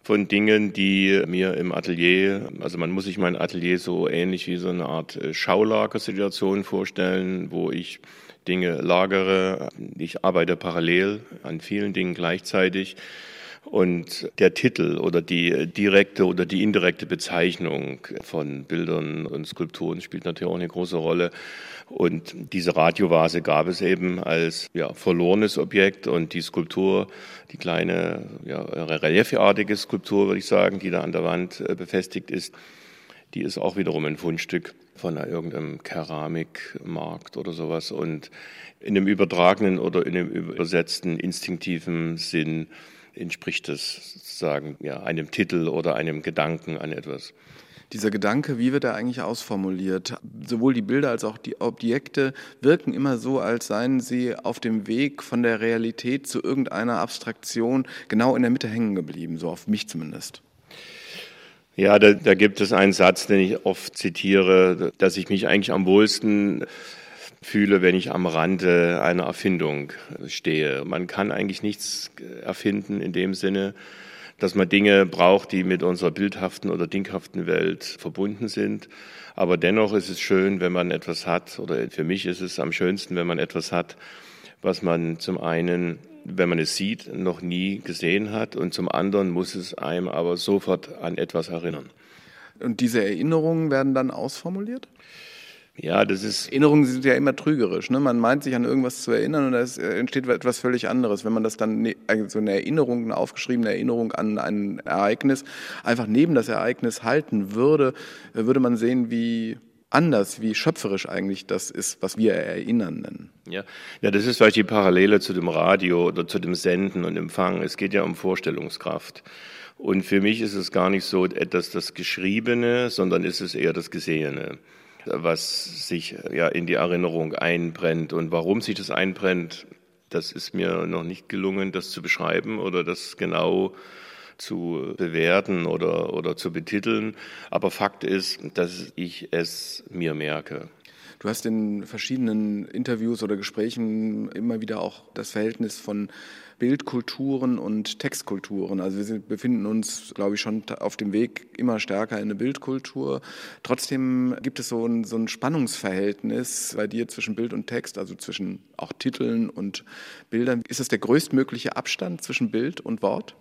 von Dingen, die mir im Atelier, also man muss sich mein Atelier so ähnlich wie so eine Art äh, Schaulagersituation vorstellen, wo ich Dinge lagere. Ich arbeite parallel an vielen Dingen gleichzeitig. Und der Titel oder die direkte oder die indirekte Bezeichnung von Bildern und Skulpturen spielt natürlich auch eine große Rolle. Und diese Radiovase gab es eben als ja, verlorenes Objekt und die Skulptur, die kleine ja, reliefartige Skulptur, würde ich sagen, die da an der Wand äh, befestigt ist, die ist auch wiederum ein Fundstück von irgendeinem Keramikmarkt oder sowas. Und in dem übertragenen oder in dem übersetzten instinktiven Sinn entspricht es sozusagen ja, einem Titel oder einem Gedanken an etwas. Dieser Gedanke, wie wird er eigentlich ausformuliert? Sowohl die Bilder als auch die Objekte wirken immer so, als seien sie auf dem Weg von der Realität zu irgendeiner Abstraktion genau in der Mitte hängen geblieben, so auf mich zumindest. Ja, da, da gibt es einen Satz, den ich oft zitiere, dass ich mich eigentlich am wohlsten fühle, wenn ich am Rande einer Erfindung stehe. Man kann eigentlich nichts erfinden in dem Sinne, dass man Dinge braucht, die mit unserer bildhaften oder dinghaften Welt verbunden sind. Aber dennoch ist es schön, wenn man etwas hat, oder für mich ist es am schönsten, wenn man etwas hat, was man zum einen, wenn man es sieht, noch nie gesehen hat und zum anderen muss es einem aber sofort an etwas erinnern. Und diese Erinnerungen werden dann ausformuliert? Ja, das ist. Erinnerungen sind ja immer trügerisch. Ne? Man meint sich an irgendwas zu erinnern und es entsteht etwas völlig anderes. Wenn man das dann, ne, also eine Erinnerung, eine aufgeschriebene Erinnerung an ein Ereignis einfach neben das Ereignis halten würde, würde man sehen, wie anders, wie schöpferisch eigentlich das ist, was wir Erinnern nennen. Ja, ja das ist vielleicht die Parallele zu dem Radio oder zu dem Senden und Empfangen. Es geht ja um Vorstellungskraft. Und für mich ist es gar nicht so etwas das Geschriebene, sondern ist es eher das Gesehene was sich ja in die Erinnerung einbrennt. Und warum sich das einbrennt, das ist mir noch nicht gelungen, das zu beschreiben oder das genau zu bewerten oder, oder zu betiteln. Aber Fakt ist, dass ich es mir merke. Du hast in verschiedenen Interviews oder Gesprächen immer wieder auch das Verhältnis von Bildkulturen und Textkulturen. Also wir befinden uns, glaube ich, schon auf dem Weg immer stärker in eine Bildkultur. Trotzdem gibt es so ein, so ein Spannungsverhältnis bei dir zwischen Bild und Text, also zwischen auch Titeln und Bildern. Ist das der größtmögliche Abstand zwischen Bild und Wort?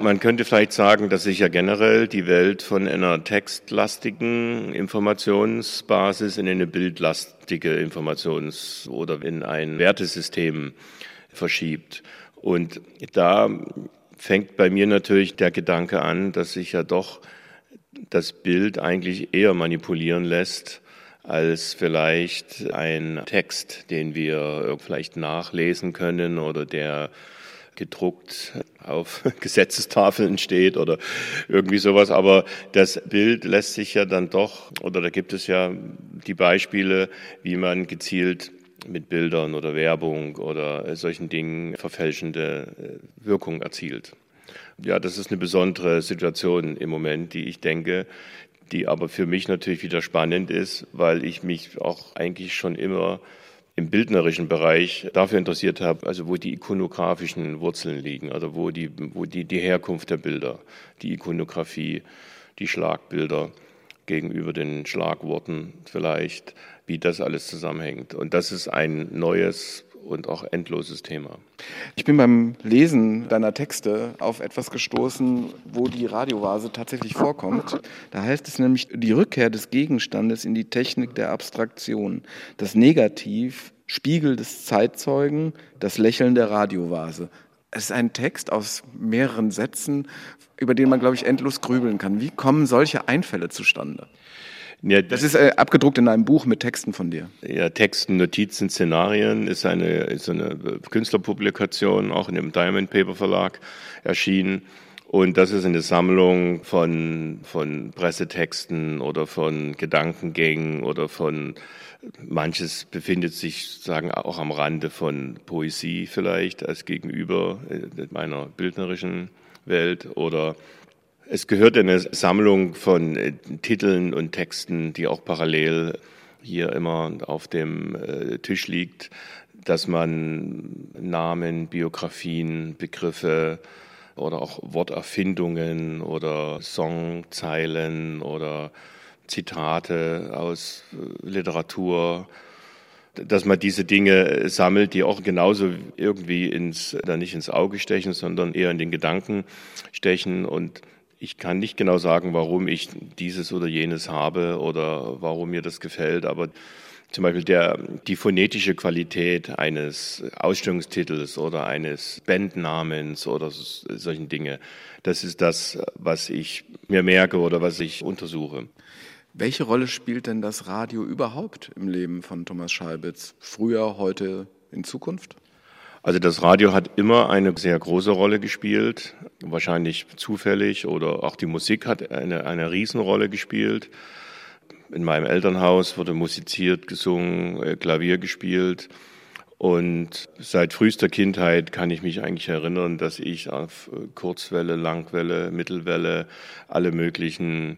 Man könnte vielleicht sagen, dass sich ja generell die Welt von einer textlastigen Informationsbasis in eine bildlastige Informations- oder in ein Wertesystem verschiebt. Und da fängt bei mir natürlich der Gedanke an, dass sich ja doch das Bild eigentlich eher manipulieren lässt als vielleicht ein Text, den wir vielleicht nachlesen können oder der gedruckt auf Gesetzestafeln steht oder irgendwie sowas. Aber das Bild lässt sich ja dann doch, oder da gibt es ja die Beispiele, wie man gezielt mit Bildern oder Werbung oder solchen Dingen verfälschende äh, Wirkung erzielt. Ja, das ist eine besondere Situation im Moment, die ich denke, die aber für mich natürlich wieder spannend ist, weil ich mich auch eigentlich schon immer im bildnerischen Bereich dafür interessiert habe, also wo die ikonografischen Wurzeln liegen, also wo die, wo die, die Herkunft der Bilder, die Ikonografie, die Schlagbilder gegenüber den Schlagworten vielleicht, wie das alles zusammenhängt. Und das ist ein neues und auch endloses Thema. Ich bin beim Lesen deiner Texte auf etwas gestoßen, wo die Radiovase tatsächlich vorkommt. Da heißt es nämlich die Rückkehr des Gegenstandes in die Technik der Abstraktion, das Negativ, Spiegel des Zeitzeugen, das Lächeln der Radiovase. Es ist ein Text aus mehreren Sätzen, über den man, glaube ich, endlos grübeln kann. Wie kommen solche Einfälle zustande? Ja, das ist äh, abgedruckt in einem Buch mit Texten von dir. Ja, Texten, Notizen, Szenarien ist eine, ist eine Künstlerpublikation, auch in dem Diamond Paper Verlag erschienen. Und das ist eine Sammlung von, von Pressetexten oder von Gedankengängen oder von manches befindet sich sagen auch am Rande von Poesie vielleicht als Gegenüber äh, meiner bildnerischen Welt oder es gehört eine Sammlung von äh, Titeln und Texten, die auch parallel hier immer auf dem äh, Tisch liegt, dass man Namen, Biografien, Begriffe oder auch Worterfindungen oder Songzeilen oder Zitate aus äh, Literatur, dass man diese Dinge sammelt, die auch genauso irgendwie ins, dann nicht ins Auge stechen, sondern eher in den Gedanken stechen und ich kann nicht genau sagen, warum ich dieses oder jenes habe oder warum mir das gefällt, aber zum Beispiel der, die phonetische Qualität eines Ausstellungstitels oder eines Bandnamens oder solchen Dinge, das ist das, was ich mir merke oder was ich untersuche. Welche Rolle spielt denn das Radio überhaupt im Leben von Thomas Schalbitz? Früher, heute, in Zukunft? Also das Radio hat immer eine sehr große Rolle gespielt, wahrscheinlich zufällig oder auch die Musik hat eine, eine Riesenrolle gespielt. In meinem Elternhaus wurde musiziert, gesungen, äh, Klavier gespielt Und seit frühester Kindheit kann ich mich eigentlich erinnern, dass ich auf Kurzwelle, Langwelle, Mittelwelle, alle möglichen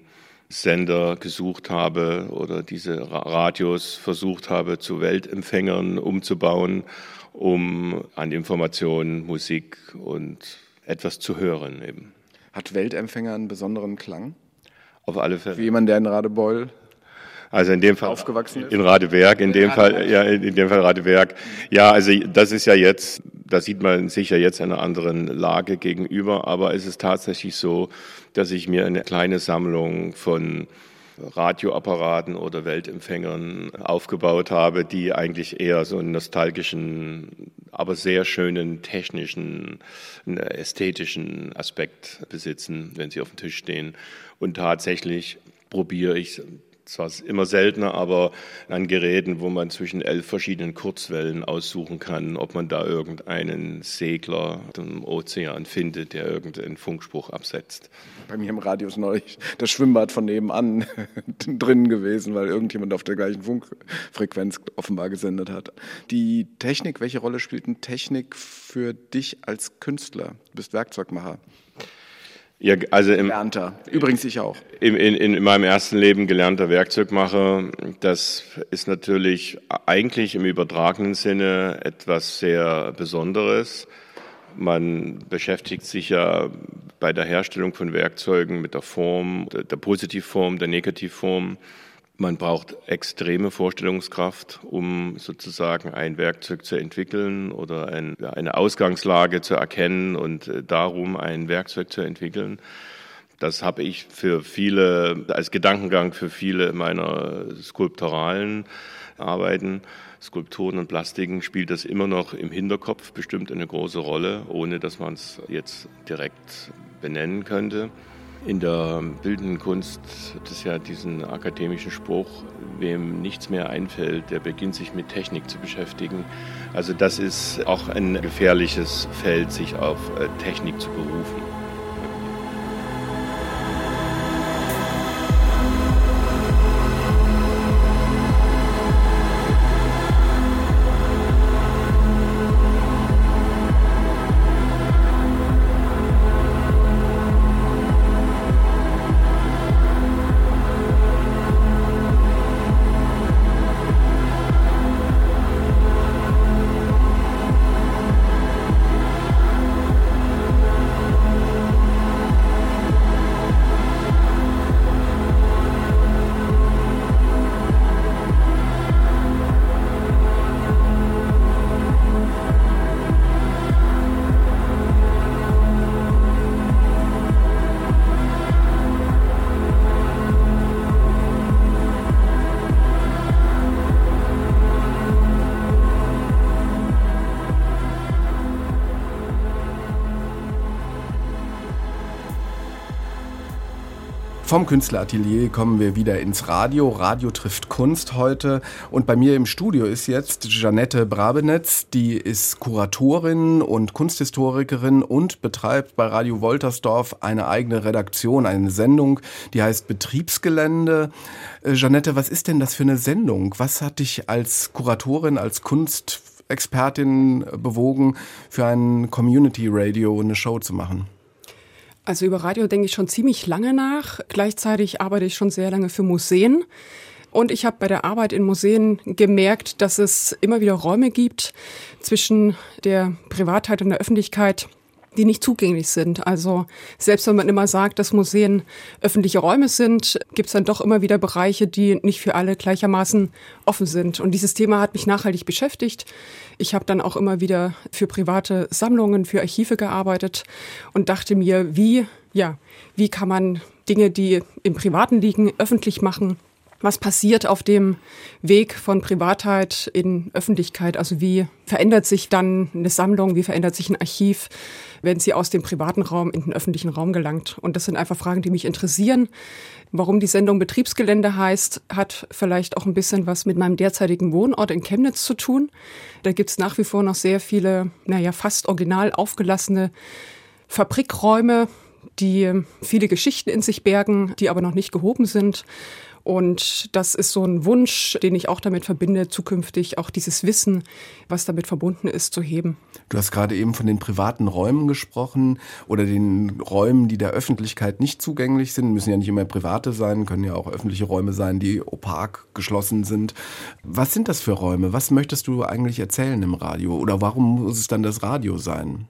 Sender gesucht habe oder diese Radios versucht habe, zu Weltempfängern umzubauen, um an Informationen, Musik und etwas zu hören eben. Hat Weltempfänger einen besonderen Klang? Auf alle Fälle. Für jemanden, der in Radebeul also in dem Fall aufgewachsen ist? In Radeberg, in dem Fall, ja, in dem Fall Radeberg. Ja, also das ist ja jetzt, da sieht man sich ja jetzt einer anderen Lage gegenüber, aber es ist tatsächlich so, dass ich mir eine kleine Sammlung von Radioapparaten oder Weltempfängern aufgebaut habe, die eigentlich eher so einen nostalgischen, aber sehr schönen technischen, ästhetischen Aspekt besitzen, wenn sie auf dem Tisch stehen. Und tatsächlich probiere ich zwar immer seltener, aber an Geräten, wo man zwischen elf verschiedenen Kurzwellen aussuchen kann, ob man da irgendeinen Segler im Ozean findet, der irgendeinen Funkspruch absetzt. Bei mir im Radio ist neulich das Schwimmbad von nebenan drin gewesen, weil irgendjemand auf der gleichen Funkfrequenz offenbar gesendet hat. Die Technik, welche Rolle spielt denn Technik für dich als Künstler? Du bist Werkzeugmacher. Ja, also im, gelernter. Übrigens ich auch. In, in, in meinem ersten Leben gelernter Werkzeugmacher. Das ist natürlich eigentlich im übertragenen Sinne etwas sehr Besonderes. Man beschäftigt sich ja bei der Herstellung von Werkzeugen mit der Form, der, der Positivform, der Negativform. Man braucht extreme Vorstellungskraft, um sozusagen ein Werkzeug zu entwickeln oder ein, eine Ausgangslage zu erkennen und äh, darum ein Werkzeug zu entwickeln. Das habe ich für viele, als Gedankengang für viele meiner skulpturalen Arbeiten, Skulpturen und Plastiken spielt das immer noch im Hinterkopf bestimmt eine große Rolle, ohne dass man es jetzt direkt benennen könnte. In der bildenden Kunst hat es ja diesen akademischen Spruch, wem nichts mehr einfällt, der beginnt sich mit Technik zu beschäftigen. Also das ist auch ein gefährliches Feld, sich auf äh, Technik zu berufen. Vom Künstleratelier kommen wir wieder ins Radio. Radio trifft Kunst heute. Und bei mir im Studio ist jetzt Janette Brabenetz. Die ist Kuratorin und Kunsthistorikerin und betreibt bei Radio Woltersdorf eine eigene Redaktion, eine Sendung, die heißt Betriebsgelände. Äh, Janette, was ist denn das für eine Sendung? Was hat dich als Kuratorin, als Kunstexpertin bewogen, für ein Community Radio eine Show zu machen? Also über Radio denke ich schon ziemlich lange nach. Gleichzeitig arbeite ich schon sehr lange für Museen. Und ich habe bei der Arbeit in Museen gemerkt, dass es immer wieder Räume gibt zwischen der Privatheit und der Öffentlichkeit, die nicht zugänglich sind. Also selbst wenn man immer sagt, dass Museen öffentliche Räume sind, gibt es dann doch immer wieder Bereiche, die nicht für alle gleichermaßen offen sind. Und dieses Thema hat mich nachhaltig beschäftigt. Ich habe dann auch immer wieder für private Sammlungen, für Archive gearbeitet und dachte mir, wie, ja, wie kann man Dinge, die im Privaten liegen, öffentlich machen? Was passiert auf dem Weg von Privatheit in Öffentlichkeit? Also wie verändert sich dann eine Sammlung? Wie verändert sich ein Archiv, wenn sie aus dem privaten Raum in den öffentlichen Raum gelangt? Und das sind einfach Fragen, die mich interessieren. Warum die Sendung Betriebsgelände heißt, hat vielleicht auch ein bisschen was mit meinem derzeitigen Wohnort in Chemnitz zu tun. Da gibt's nach wie vor noch sehr viele, naja, fast original aufgelassene Fabrikräume, die viele Geschichten in sich bergen, die aber noch nicht gehoben sind. Und das ist so ein Wunsch, den ich auch damit verbinde, zukünftig auch dieses Wissen, was damit verbunden ist, zu heben. Du hast gerade eben von den privaten Räumen gesprochen oder den Räumen, die der Öffentlichkeit nicht zugänglich sind. Müssen ja nicht immer private sein, können ja auch öffentliche Räume sein, die opak geschlossen sind. Was sind das für Räume? Was möchtest du eigentlich erzählen im Radio? Oder warum muss es dann das Radio sein?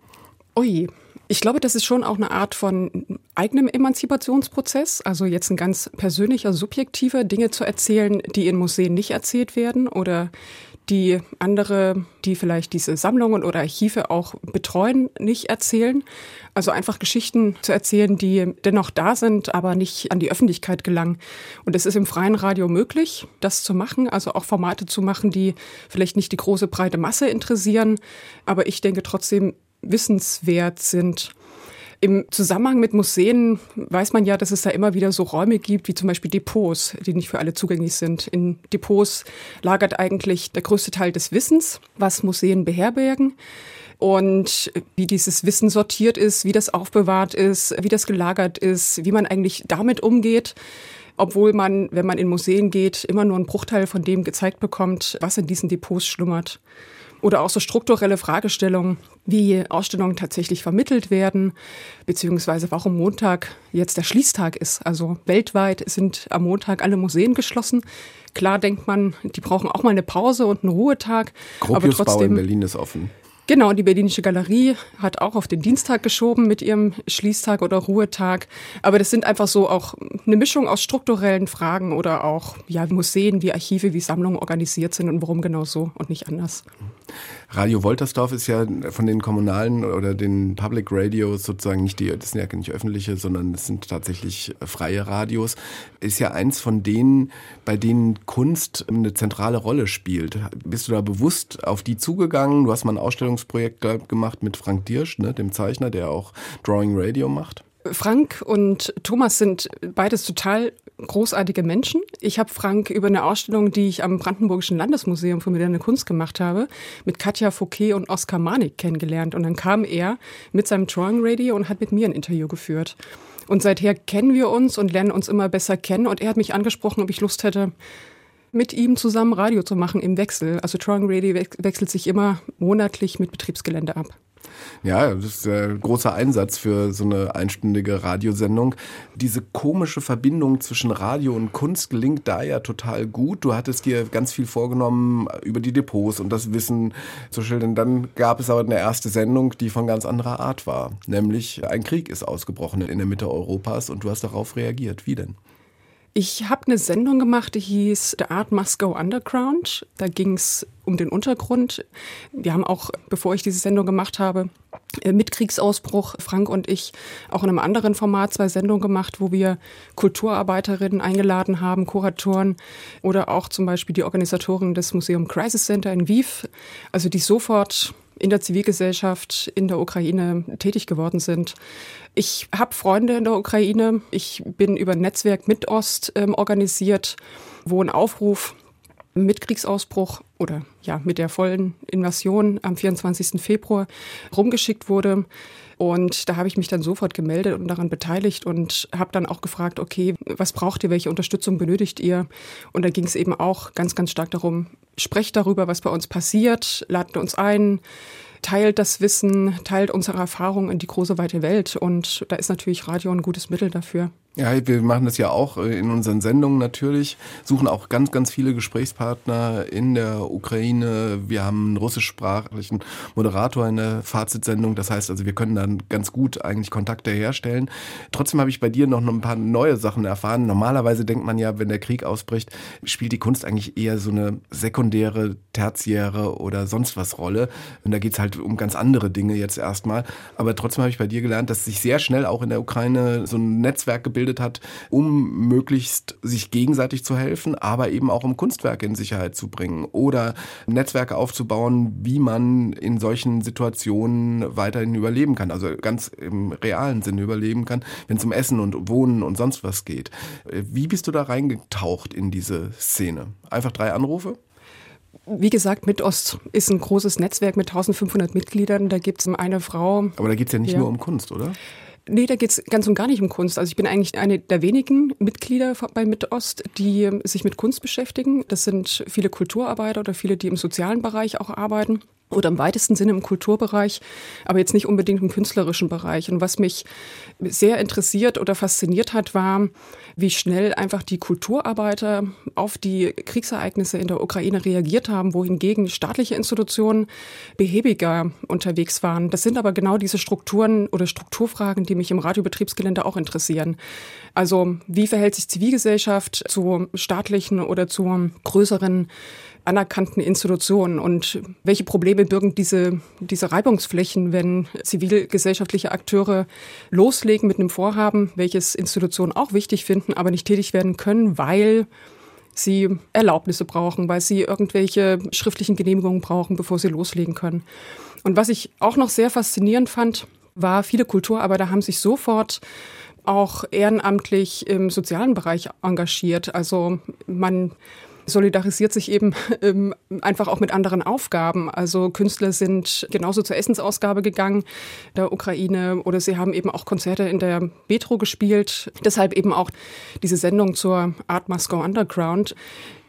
Ui, ich glaube, das ist schon auch eine Art von eigenem Emanzipationsprozess. Also jetzt ein ganz persönlicher, subjektiver Dinge zu erzählen, die in Museen nicht erzählt werden oder die andere, die vielleicht diese Sammlungen oder Archive auch betreuen, nicht erzählen. Also einfach Geschichten zu erzählen, die dennoch da sind, aber nicht an die Öffentlichkeit gelangen. Und es ist im freien Radio möglich, das zu machen, also auch Formate zu machen, die vielleicht nicht die große breite Masse interessieren. Aber ich denke trotzdem, wissenswert sind. Im Zusammenhang mit Museen weiß man ja, dass es da immer wieder so Räume gibt, wie zum Beispiel Depots, die nicht für alle zugänglich sind. In Depots lagert eigentlich der größte Teil des Wissens, was Museen beherbergen. Und wie dieses Wissen sortiert ist, wie das aufbewahrt ist, wie das gelagert ist, wie man eigentlich damit umgeht obwohl man, wenn man in Museen geht, immer nur einen Bruchteil von dem gezeigt bekommt, was in diesen Depots schlummert. Oder auch so strukturelle Fragestellungen, wie Ausstellungen tatsächlich vermittelt werden, beziehungsweise warum Montag jetzt der Schließtag ist. Also weltweit sind am Montag alle Museen geschlossen. Klar denkt man, die brauchen auch mal eine Pause und einen Ruhetag. Gropiusbau aber trotzdem, in Berlin ist offen. Genau, die Berlinische Galerie hat auch auf den Dienstag geschoben mit ihrem Schließtag oder Ruhetag. Aber das sind einfach so auch eine Mischung aus strukturellen Fragen oder auch ja, Museen, wie Archive, wie Sammlungen organisiert sind und warum genau so und nicht anders. Radio Woltersdorf ist ja von den kommunalen oder den Public Radios sozusagen nicht die, das sind ja nicht öffentliche, sondern es sind tatsächlich freie Radios, ist ja eins von denen, bei denen Kunst eine zentrale Rolle spielt. Bist du da bewusst auf die zugegangen? Du hast mal ein Ausstellungsprojekt gemacht mit Frank Dirsch, ne, dem Zeichner, der auch Drawing Radio macht. Frank und Thomas sind beides total großartige Menschen. Ich habe Frank über eine Ausstellung, die ich am Brandenburgischen Landesmuseum für moderne Kunst gemacht habe, mit Katja Fouquet und Oskar Manik kennengelernt. Und dann kam er mit seinem Drawing Radio und hat mit mir ein Interview geführt. Und seither kennen wir uns und lernen uns immer besser kennen. Und er hat mich angesprochen, ob ich Lust hätte, mit ihm zusammen Radio zu machen im Wechsel. Also Drawing Radio wechselt sich immer monatlich mit Betriebsgelände ab. Ja, das ist ein großer Einsatz für so eine einstündige Radiosendung. Diese komische Verbindung zwischen Radio und Kunst gelingt da ja total gut. Du hattest dir ganz viel vorgenommen über die Depots und das Wissen zu schildern. Dann gab es aber eine erste Sendung, die von ganz anderer Art war. Nämlich ein Krieg ist ausgebrochen in der Mitte Europas und du hast darauf reagiert. Wie denn? Ich habe eine Sendung gemacht, die hieß The Art Must Go Underground. Da ging es um den Untergrund. Wir haben auch, bevor ich diese Sendung gemacht habe, äh, mit Kriegsausbruch, Frank und ich, auch in einem anderen Format zwei Sendungen gemacht, wo wir Kulturarbeiterinnen eingeladen haben, Kuratoren oder auch zum Beispiel die Organisatorin des Museum Crisis Center in Wief, also die sofort in der Zivilgesellschaft in der Ukraine tätig geworden sind. Ich habe Freunde in der Ukraine. Ich bin über ein Netzwerk mit Ost ähm, organisiert, wo ein Aufruf mit Kriegsausbruch oder ja mit der vollen Invasion am 24. Februar rumgeschickt wurde. Und da habe ich mich dann sofort gemeldet und daran beteiligt und habe dann auch gefragt, okay, was braucht ihr, welche Unterstützung benötigt ihr? Und da ging es eben auch ganz, ganz stark darum, sprecht darüber, was bei uns passiert, ladet uns ein, teilt das Wissen, teilt unsere Erfahrungen in die große weite Welt. Und da ist natürlich Radio ein gutes Mittel dafür. Ja, wir machen das ja auch äh, in unseren Sendungen natürlich, suchen auch ganz, ganz viele Gesprächspartner in der Ukraine. Wir haben einen russischsprachigen Moderator in der Fazitsendung. Das heißt also, wir können dann ganz gut eigentlich Kontakte herstellen. Trotzdem habe ich bei dir noch ein paar neue Sachen erfahren. Normalerweise denkt man ja, wenn der Krieg ausbricht, spielt die Kunst eigentlich eher so eine sekundäre, tertiäre oder sonst was Rolle. Und da geht's halt um ganz andere Dinge jetzt erstmal. Aber trotzdem habe ich bei dir gelernt, dass sich sehr schnell auch in der Ukraine so ein Netzwerk gebildet gebildet hat, um möglichst sich gegenseitig zu helfen, aber eben auch um Kunstwerke in Sicherheit zu bringen oder Netzwerke aufzubauen, wie man in solchen Situationen weiterhin überleben kann, also ganz im realen Sinne überleben kann, wenn es um Essen und Wohnen und sonst was geht. Wie bist du da reingetaucht in diese Szene? Einfach drei Anrufe? Wie gesagt, Mitost ist ein großes Netzwerk mit 1500 Mitgliedern. Da gibt es eine Frau. Aber da geht es ja nicht ja. nur um Kunst, oder? Nee, da geht es ganz und gar nicht um Kunst. Also ich bin eigentlich eine der wenigen Mitglieder bei Mitost, die sich mit Kunst beschäftigen. Das sind viele Kulturarbeiter oder viele, die im sozialen Bereich auch arbeiten oder im weitesten Sinne im Kulturbereich, aber jetzt nicht unbedingt im künstlerischen Bereich. Und was mich sehr interessiert oder fasziniert hat, war, wie schnell einfach die Kulturarbeiter auf die Kriegsereignisse in der Ukraine reagiert haben, wohingegen staatliche Institutionen behäbiger unterwegs waren. Das sind aber genau diese Strukturen oder Strukturfragen, die mich im Radiobetriebsgelände auch interessieren. Also wie verhält sich Zivilgesellschaft zu staatlichen oder zu größeren anerkannten Institutionen und welche Probleme birgen diese, diese Reibungsflächen, wenn zivilgesellschaftliche Akteure loslegen mit einem Vorhaben, welches Institutionen auch wichtig finden, aber nicht tätig werden können, weil sie Erlaubnisse brauchen, weil sie irgendwelche schriftlichen Genehmigungen brauchen, bevor sie loslegen können. Und was ich auch noch sehr faszinierend fand, war, viele Kulturarbeiter haben sich sofort auch ehrenamtlich im sozialen Bereich engagiert. Also man solidarisiert sich eben ähm, einfach auch mit anderen Aufgaben. Also Künstler sind genauso zur Essensausgabe gegangen der Ukraine oder sie haben eben auch Konzerte in der Metro gespielt. Deshalb eben auch diese Sendung zur Art Go Underground.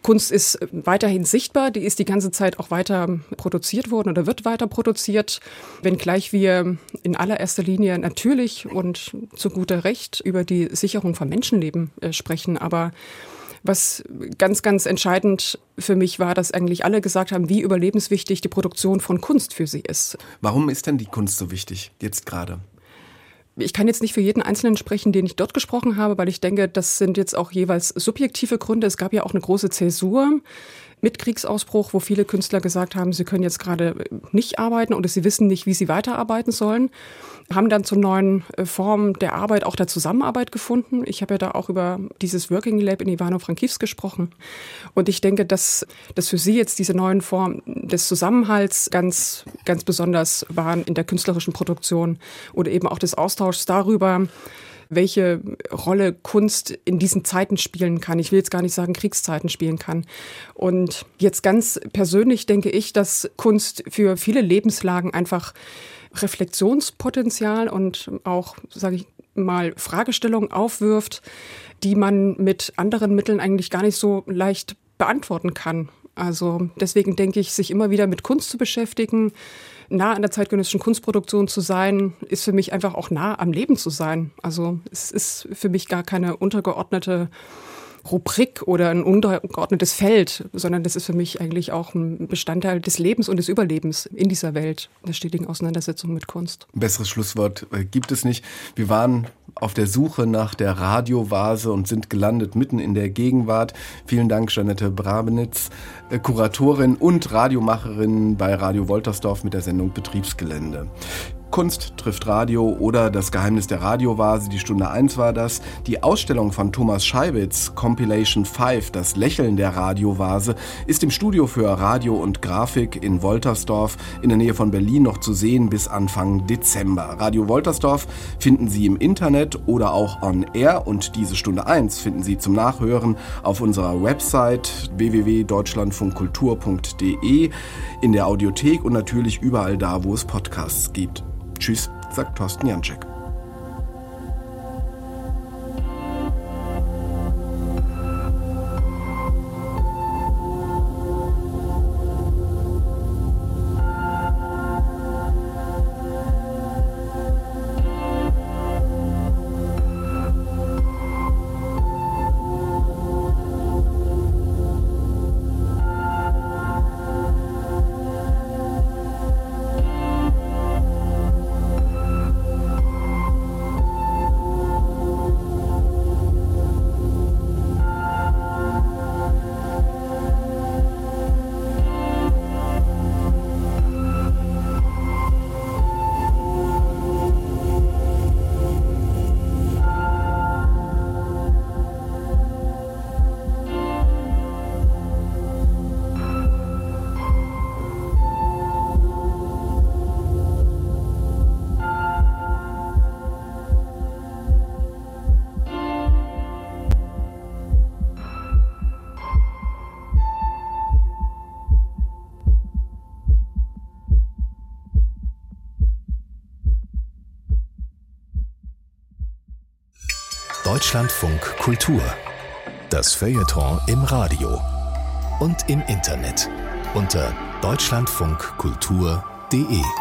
Kunst ist weiterhin sichtbar, die ist die ganze Zeit auch weiter produziert worden oder wird weiter produziert, wenngleich wir in allererster Linie natürlich und zu guter Recht über die Sicherung von Menschenleben äh, sprechen. Aber was ganz, ganz entscheidend für mich war, dass eigentlich alle gesagt haben, wie überlebenswichtig die Produktion von Kunst für sie ist. Warum ist denn die Kunst so wichtig, jetzt gerade? Ich kann jetzt nicht für jeden Einzelnen sprechen, den ich dort gesprochen habe, weil ich denke, das sind jetzt auch jeweils subjektive Gründe. Es gab ja auch eine große Zäsur mit Kriegsausbruch, wo viele Künstler gesagt haben, sie können jetzt gerade nicht arbeiten oder sie wissen nicht, wie sie weiterarbeiten sollen, haben dann zu neuen äh, Formen der Arbeit, auch der Zusammenarbeit gefunden. Ich habe ja da auch über dieses Working Lab in Ivano-Frankivsk gesprochen. Und ich denke, dass, dass für sie jetzt diese neuen Formen des Zusammenhalts ganz, ganz besonders waren in der künstlerischen Produktion oder eben auch des Austauschs darüber, welche Rolle Kunst in diesen Zeiten spielen kann. Ich will jetzt gar nicht sagen, Kriegszeiten spielen kann. Und jetzt ganz persönlich denke ich, dass Kunst für viele Lebenslagen einfach Reflexionspotenzial und auch, sage ich mal, Fragestellungen aufwirft, die man mit anderen Mitteln eigentlich gar nicht so leicht beantworten kann. Also deswegen denke ich, sich immer wieder mit Kunst zu beschäftigen, nah an der zeitgenössischen Kunstproduktion zu sein, ist für mich einfach auch nah am Leben zu sein. Also es ist für mich gar keine untergeordnete Rubrik oder ein untergeordnetes Feld, sondern das ist für mich eigentlich auch ein Bestandteil des Lebens und des Überlebens in dieser Welt, der stetigen Auseinandersetzung mit Kunst. Besseres Schlusswort äh, gibt es nicht. Wir waren auf der Suche nach der Radiovase und sind gelandet mitten in der Gegenwart. Vielen Dank, Janette Brabenitz, äh, Kuratorin und Radiomacherin bei Radio Woltersdorf mit der Sendung Betriebsgelände. Kunst trifft Radio oder Das Geheimnis der Radiovase, die Stunde 1 war das. Die Ausstellung von Thomas Scheibitz, Compilation 5, Das Lächeln der Radiovase, ist im Studio für Radio und Grafik in Woltersdorf in der Nähe von Berlin noch zu sehen bis Anfang Dezember. Radio Woltersdorf finden Sie im Internet oder auch on air und diese Stunde 1 finden Sie zum Nachhören auf unserer Website www.deutschlandfunkkultur.de, in der Audiothek und natürlich überall da, wo es Podcasts gibt. Tschüss, sagt Thorsten Janczek. Deutschlandfunk Kultur. Das Feuilleton im Radio und im Internet unter deutschlandfunkkultur.de.